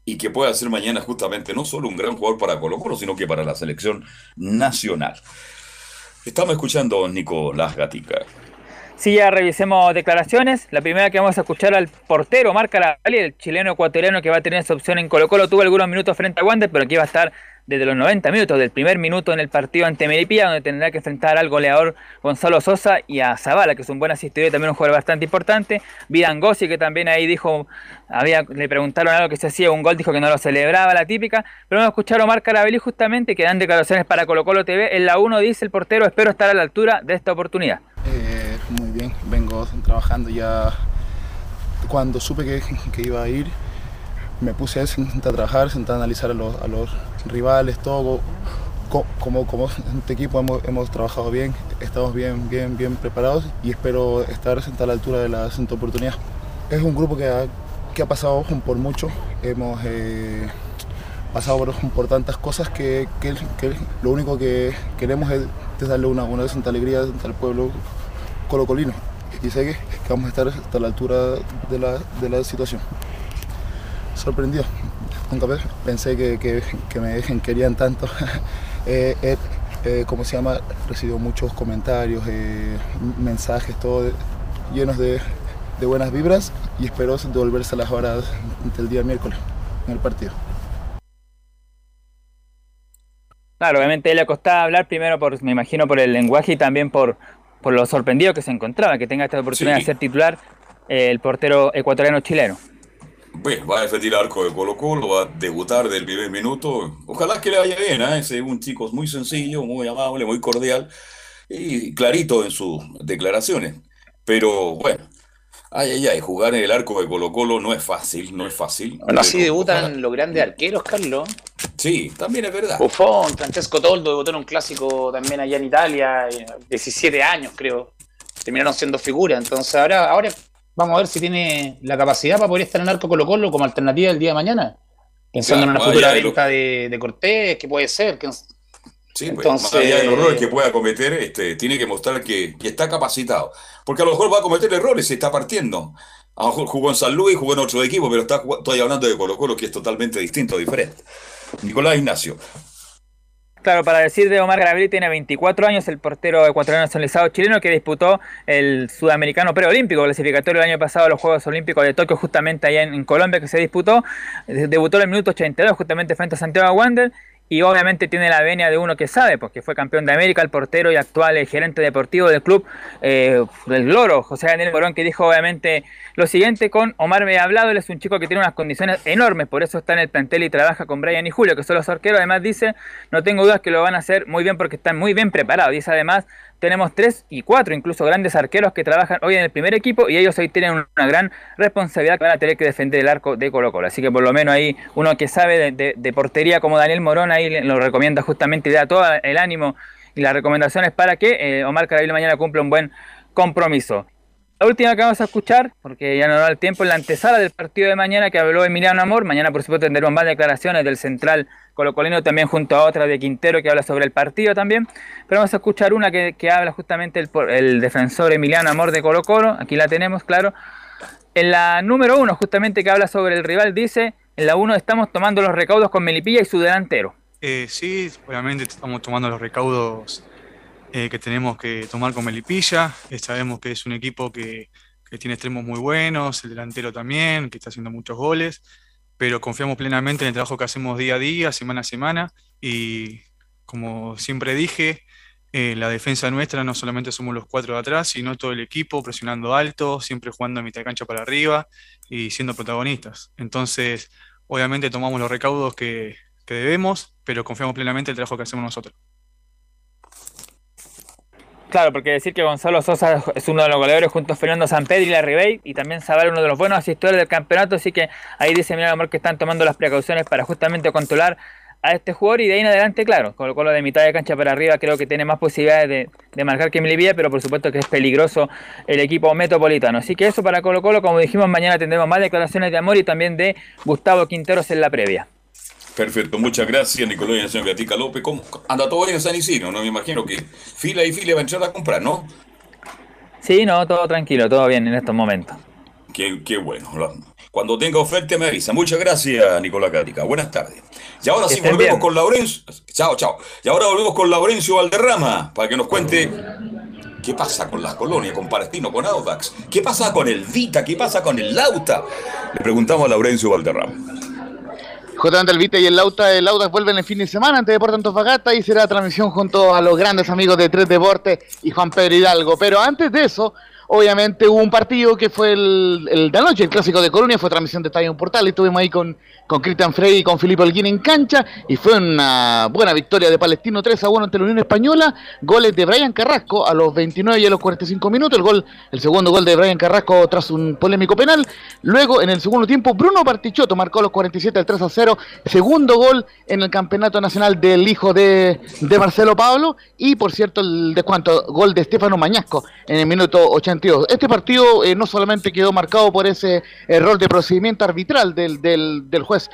y que pueda ser mañana justamente no solo un gran jugador para Colo Colo, sino que para la selección nacional. Estamos escuchando a Nicolás Gatica. Sí, ya revisemos declaraciones. La primera que vamos a escuchar al portero, Marca Lavalli, el chileno ecuatoriano que va a tener esa opción en Colo Colo. Tuvo algunos minutos frente a Wander, pero aquí va a estar desde los 90 minutos del primer minuto en el partido ante Melipilla, donde tendrá que enfrentar al goleador Gonzalo Sosa y a Zavala, que es un buen asistidor y también un jugador bastante importante. Vidangosi, que también ahí dijo, había, le preguntaron algo que se hacía un gol, dijo que no lo celebraba, la típica. Pero vamos a escuchar a Omar Carabelli justamente, que dan declaraciones para Colo Colo TV. En la 1 dice el portero, espero estar a la altura de esta oportunidad. Eh, muy bien, vengo trabajando ya cuando supe que, iba a ir me puse a sentar a trabajar, sentar a analizar a los rivales, todo. Como, como este equipo hemos, hemos, trabajado bien, estamos bien, bien, bien preparados y espero estar a la altura de la siguiente oportunidad. Es un grupo que ha, que ha pasado por mucho, hemos eh, pasado por, por, tantas cosas que, que, lo único que queremos es, darle una, una santa alegría al pueblo colocolino y sé que, vamos a estar hasta la altura de la, de la situación sorprendió. Nunca pensé que, que, que me querían tanto. eh, eh, eh, ¿Cómo se llama? Recibió muchos comentarios, eh, mensajes, todo llenos de, de, buenas vibras y espero devolverse a las horas del día miércoles en el partido. Claro, obviamente le costaba hablar primero por, me imagino, por el lenguaje y también por, por lo sorprendido que se encontraba, que tenga esta oportunidad sí. de ser titular eh, el portero ecuatoriano chileno. Pues va a defender el arco de Colo Colo, va a debutar del primer minuto. Ojalá que le vaya bien, ¿eh? es un chico muy sencillo, muy amable, muy cordial y clarito en sus declaraciones. Pero bueno, ay, ay, ay, jugar en el arco de Colo Colo no es fácil, no es fácil. Bueno, así debutan los grandes arqueros, Carlos. Sí, también es verdad. Buffon, Francesco Toldo debutó en un clásico también allá en Italia, 17 años creo. Terminaron siendo figuras, entonces ahora, ahora Vamos a ver si tiene la capacidad para poder estar en arco Colo Colo como alternativa el día de mañana. Pensando claro, en una futura venta de, de, Cortés, que puede ser. Que... Sí, Entonces... pues, más allá del error que pueda cometer, este, tiene que mostrar que, que, está capacitado. Porque a lo mejor va a cometer errores, se está partiendo. A lo mejor jugó en San Luis, jugó en otro equipo, pero está, estoy hablando de Colo Colo, que es totalmente distinto, diferente. Nicolás Ignacio. Claro, para decir de Omar Gravely, tiene 24 años, el portero ecuatoriano nacionalizado chileno que disputó el sudamericano preolímpico, clasificatorio el año pasado a los Juegos Olímpicos de Tokio, justamente allá en, en Colombia, que se disputó. Debutó en el minuto 82, justamente frente a Santiago Wander. Y obviamente tiene la venia de uno que sabe, porque fue campeón de América, el portero y actual gerente deportivo del club eh, del Loro, José Daniel Morón, que dijo obviamente lo siguiente con Omar me ha hablado, él es un chico que tiene unas condiciones enormes, por eso está en el plantel y trabaja con Brian y Julio, que son los arqueros, además dice, no tengo dudas que lo van a hacer muy bien porque están muy bien preparados, dice además, tenemos tres y cuatro incluso grandes arqueros que trabajan hoy en el primer equipo y ellos hoy tienen una gran responsabilidad que van a tener que defender el arco de Colo Colo. Así que por lo menos ahí uno que sabe de, portería como Daniel Morón ahí lo recomienda justamente y da todo el ánimo y las recomendaciones para que eh, Omar Carabilo mañana cumpla un buen compromiso. La última que vamos a escuchar, porque ya no da el tiempo, en la antesala del partido de mañana que habló Emiliano Amor. Mañana, por supuesto, tendremos más declaraciones del central colocolino, también junto a otra de Quintero que habla sobre el partido también. Pero vamos a escuchar una que, habla justamente el, el, defensor Emiliano Amor de Colo Colo. Aquí la tenemos, claro. En la número uno, justamente que habla sobre el rival, dice, en la uno estamos tomando los recaudos con Melipilla y su delantero. Eh, sí, obviamente estamos tomando los recaudos eh, que tenemos que tomar con Melipilla. Sabemos que es un equipo que, que, tiene extremos muy buenos, el delantero también, que está haciendo muchos goles, pero confiamos plenamente en el trabajo que hacemos día a día, semana a semana, y como siempre dije, eh, la defensa nuestra no solamente somos los cuatro de atrás, sino todo el equipo presionando alto, siempre jugando a mitad de cancha para arriba y siendo protagonistas. Entonces, obviamente tomamos los recaudos que, que debemos, pero confiamos plenamente en el trabajo que hacemos nosotros. Claro, porque decir que Gonzalo Sosa es uno de los goleadores junto a Fernando Sampedri y la Ribey y también Zabal uno de los buenos asistores del campeonato, así que ahí dice Mira Amor que están tomando las precauciones para justamente controlar a este jugador y de ahí en adelante, claro, con lo de mitad de cancha para arriba creo que tiene más posibilidades de, marcar que Melivía, pero por supuesto que es peligroso el equipo metropolitano. Así que eso para Colo Colo, como dijimos, mañana tendremos más declaraciones de amor y también de Gustavo Quinteros en la previa. Perfecto, muchas gracias Nicolás y señor Gatica López. ¿Cómo? Anda todo bien en San Isidro, ¿no? Me imagino que fila y fila va a entrar a comprar, ¿no? Sí, no, todo tranquilo, todo bien en estos momentos. Qué, qué bueno. Cuando tenga oferta me avisa. Muchas gracias, Nicolás Gatica. Buenas tardes. Y ahora sí volvemos bien. con Laurencio. Chao, chao. Y ahora volvemos con Laurencio Valderrama para que nos cuente qué pasa con las colonias, con Palestino, con Audax. ¿Qué pasa con el Vita? ¿Qué pasa con el Lauta? Le preguntamos a Laurencio Valderrama. Justamente el Vita y el Lauta, el Lauta vuelven el fin de semana ante Deportes Antofagasta y será transmisión junto a los grandes amigos de Tres Deportes y Juan Pedro Hidalgo. Pero antes de eso, obviamente hubo un partido que fue el, de anoche, el clásico de Colonia, fue transmisión de Estadio Portal, y estuvimos ahí con, con Cristian Frey y con Filipe Holguín en cancha, y fue una buena victoria de Palestino 3 a 1 ante la Unión Española, goles de Brian Carrasco a los 29 y a los 45 minutos, el gol, el segundo gol de Brian Carrasco tras un polémico penal, luego en el segundo tiempo Bruno Partichotto marcó los 47 al 3 a 0, segundo gol en el campeonato nacional del hijo de, de Marcelo Pablo, y por cierto el descuento, gol de Estefano Mañasco en el minuto 82. Este partido eh, no solamente quedó marcado por ese error de procedimiento arbitral del, del, del juez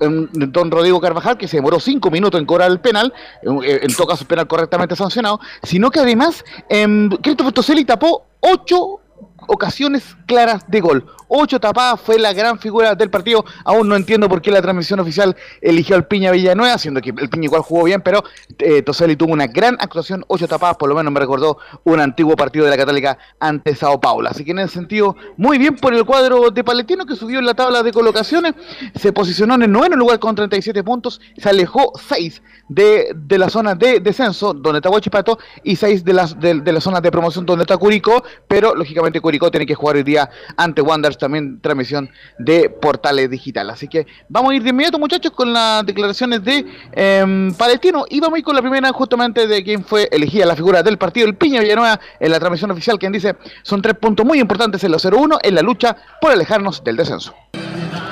em, don Rodrigo Carvajal, que se demoró cinco minutos en cobrar el penal, eh, en todo caso penal correctamente sancionado, sino que además eh, Christopher Toselli tapó ocho ocasiones claras de gol. Ocho tapadas fue la gran figura del partido. Aún no entiendo por qué la transmisión oficial eligió al Piña Villanueva, siendo que el Piña igual jugó bien, pero eh, Toselli tuvo una gran actuación, ocho tapadas, por lo menos me recordó un antiguo partido de la Católica ante Sao Paulo. Así que en ese sentido, muy bien por el cuadro de Palestino que subió en la tabla de colocaciones, se posicionó en el noveno lugar con 37 puntos, se alejó 6 de, de la zona de descenso, donde está Huachipato, y 6 de las de, de la zona de promoción donde está Curicó, pero lógicamente Curicó tiene que jugar hoy día ante Wanderers, también transmisión de Portales Digital. Así que vamos a ir de inmediato, muchachos, con las declaraciones de em, Palestino, y vamos a ir con la primera justamente de quien fue elegida la figura del partido, el Piña Villanueva, en la transmisión oficial, quien dice, son tres puntos muy importantes en los 0-1 en la lucha por alejarnos del descenso.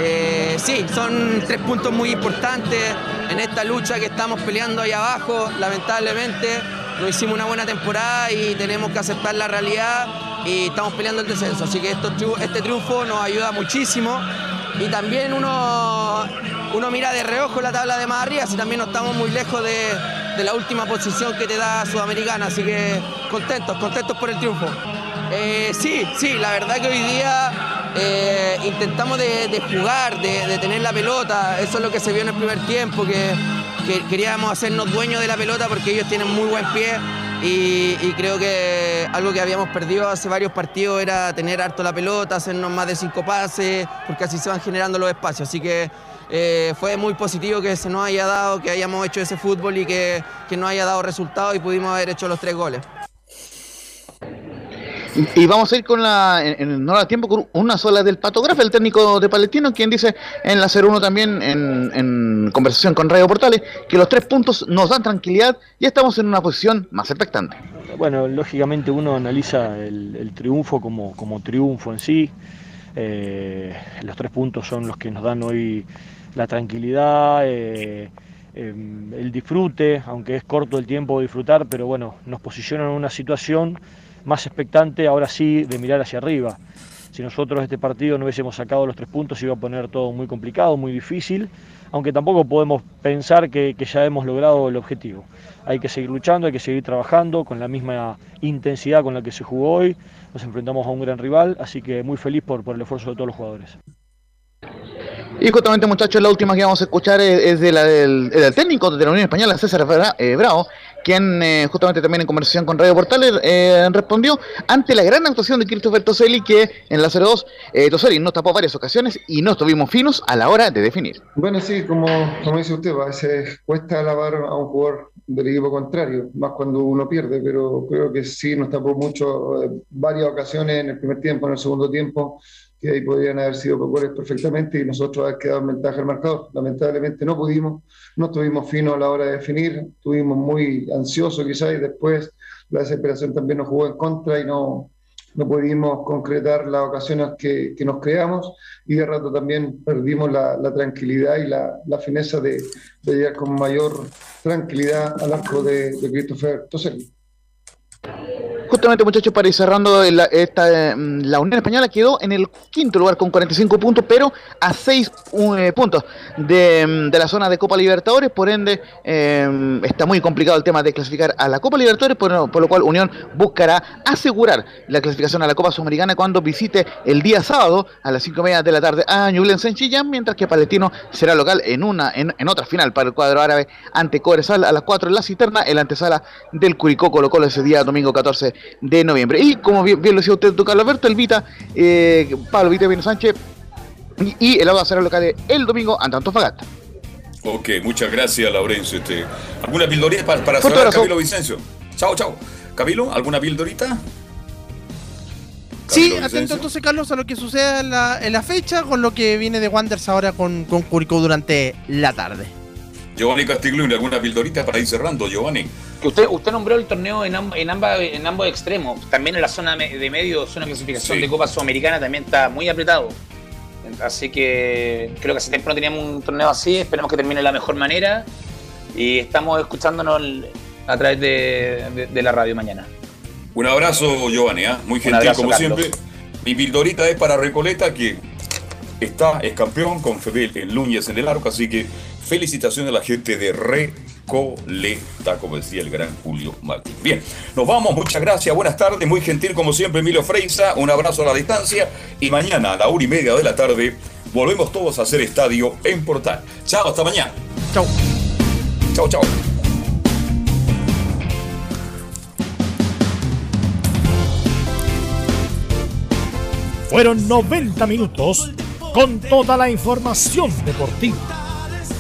Eh, sí, son tres puntos muy importantes en esta lucha que estamos peleando ahí abajo. Lamentablemente no hicimos una buena temporada y tenemos que aceptar la realidad y estamos peleando el descenso. Así que este triunfo nos ayuda muchísimo y también uno, uno mira de reojo la tabla de más arriba, si también no estamos muy lejos de, de la última posición que te da Sudamericana. Así que contentos, contentos por el triunfo. Eh, sí, sí, la verdad que hoy día eh, intentamos de jugar, de, de tener la pelota, eso es lo que se vio en el primer tiempo, que, que queríamos hacernos dueños de la pelota porque ellos tienen muy buen pie y, y creo que algo que habíamos perdido hace varios partidos era tener harto la pelota, hacernos más de cinco pases, porque así se van generando los espacios, así que eh, fue muy positivo que se nos haya dado, que hayamos hecho ese fútbol y que, que nos haya dado resultados y pudimos haber hecho los tres goles. Y vamos a ir con la, en, no da tiempo, con una sola del Patógrafo, el técnico de Palestino, quien dice en la 01 también, en, en conversación con Radio Portales, que los tres puntos nos dan tranquilidad y estamos en una posición más expectante. Bueno, lógicamente uno analiza el, triunfo como, como triunfo en sí. Eh, los tres puntos son los que nos dan hoy la tranquilidad, eh, eh, el disfrute, aunque es corto el tiempo de disfrutar, pero bueno, nos posicionan en una situación más expectante, ahora sí, de mirar hacia arriba. Si nosotros este partido no hubiésemos sacado los tres puntos, iba a poner todo muy complicado, muy difícil, aunque tampoco podemos pensar que, ya hemos logrado el objetivo. Hay que seguir luchando, hay que seguir trabajando con la misma intensidad con la que se jugó hoy. Nos enfrentamos a un gran rival, así que muy feliz por, el esfuerzo de todos los jugadores. Y justamente, muchachos, la última que vamos a escuchar es, de la del, técnico de la Unión Española, César eh, Bravo, quien eh, justamente también en conversación con Radio Portales eh, respondió ante la gran actuación de Christopher Toselli, que en la 02 eh, Toselli nos tapó varias ocasiones y no estuvimos finos a la hora de definir. Bueno, sí, como, como dice usted, a veces cuesta alabar a un jugador del equipo contrario, más cuando uno pierde, pero creo que sí nos tapó mucho, eh, varias ocasiones en el primer tiempo, en el segundo tiempo, que ahí podrían haber sido goles perfectamente y nosotros haber quedado en ventaja al marcador. Lamentablemente no pudimos, no estuvimos finos a la hora de definir, estuvimos muy ansiosos quizás y después la desesperación también nos jugó en contra y no, no pudimos concretar las ocasiones que, que nos creamos y de rato también perdimos la, la tranquilidad y la, la fineza de, de llegar con mayor tranquilidad al arco de, de Christopher Toselli. Justamente, muchachos, para ir cerrando, la, esta, eh, la Unión Española quedó en el quinto lugar con 45 puntos, pero a 6 eh, puntos de, mm, de la zona de Copa Libertadores. Por ende, eh, está muy complicado el tema de clasificar a la Copa Libertadores, por, lo cual Unión buscará asegurar la clasificación a la Copa Sudamericana cuando visite el día sábado a las 5 y media de la tarde a Ñublense en Chillán, mientras que Palestino será local en una en, en otra final para el cuadro árabe ante Cobresal a las 4 en la cisterna, en la antesala del Curicó Colo Colo ese día domingo 14 de noviembre. Y como bien, bien lo decía usted, don Carlos Alberto, el Vita, eh, Pablo Vita Vino Sánchez y, y el Auda será local el domingo ante Antofagasta. Ok, muchas gracias, Laurencio. Este, ¿Alguna pildorita para, para cerrar, abrazo. Camilo Vicencio? Chao, chao. Camilo, ¿alguna pildorita? Sí, atento Vicencio. entonces, Carlos, a lo que suceda en la, en la fecha, con lo que viene de Wanderers ahora con, con Curicó durante la tarde. Giovanni Castiglione, ¿alguna pildorita para ir cerrando, Giovanni? Que usted, usted nombró el torneo en, amb- en, ambas, en ambos extremos. También en la zona de medio, zona de clasificación Sí. de Copa Sudamericana, también está muy apretado. Así que creo que hace tiempo no teníamos un torneo así. Esperemos que termine de la mejor manera. Y estamos escuchándonos a través de, de- de la radio mañana. Un abrazo, Giovanni, ¿ah? muy gentil abrazo, como Carlos. siempre. Mi pildorita es para Recoleta, que está, es campeón con Febel en Núñez en el arco, así que felicitaciones a la gente de Recoleta, como decía el gran Julio Martín. Bien, nos vamos, muchas gracias, buenas tardes, muy gentil como siempre Emilio Freisa, un abrazo a la distancia y mañana a la una y media de la tarde volvemos todos a hacer estadio en Portal. Chao, hasta mañana. Chao. Chao, chao. Fueron 90 minutos con toda la información deportiva.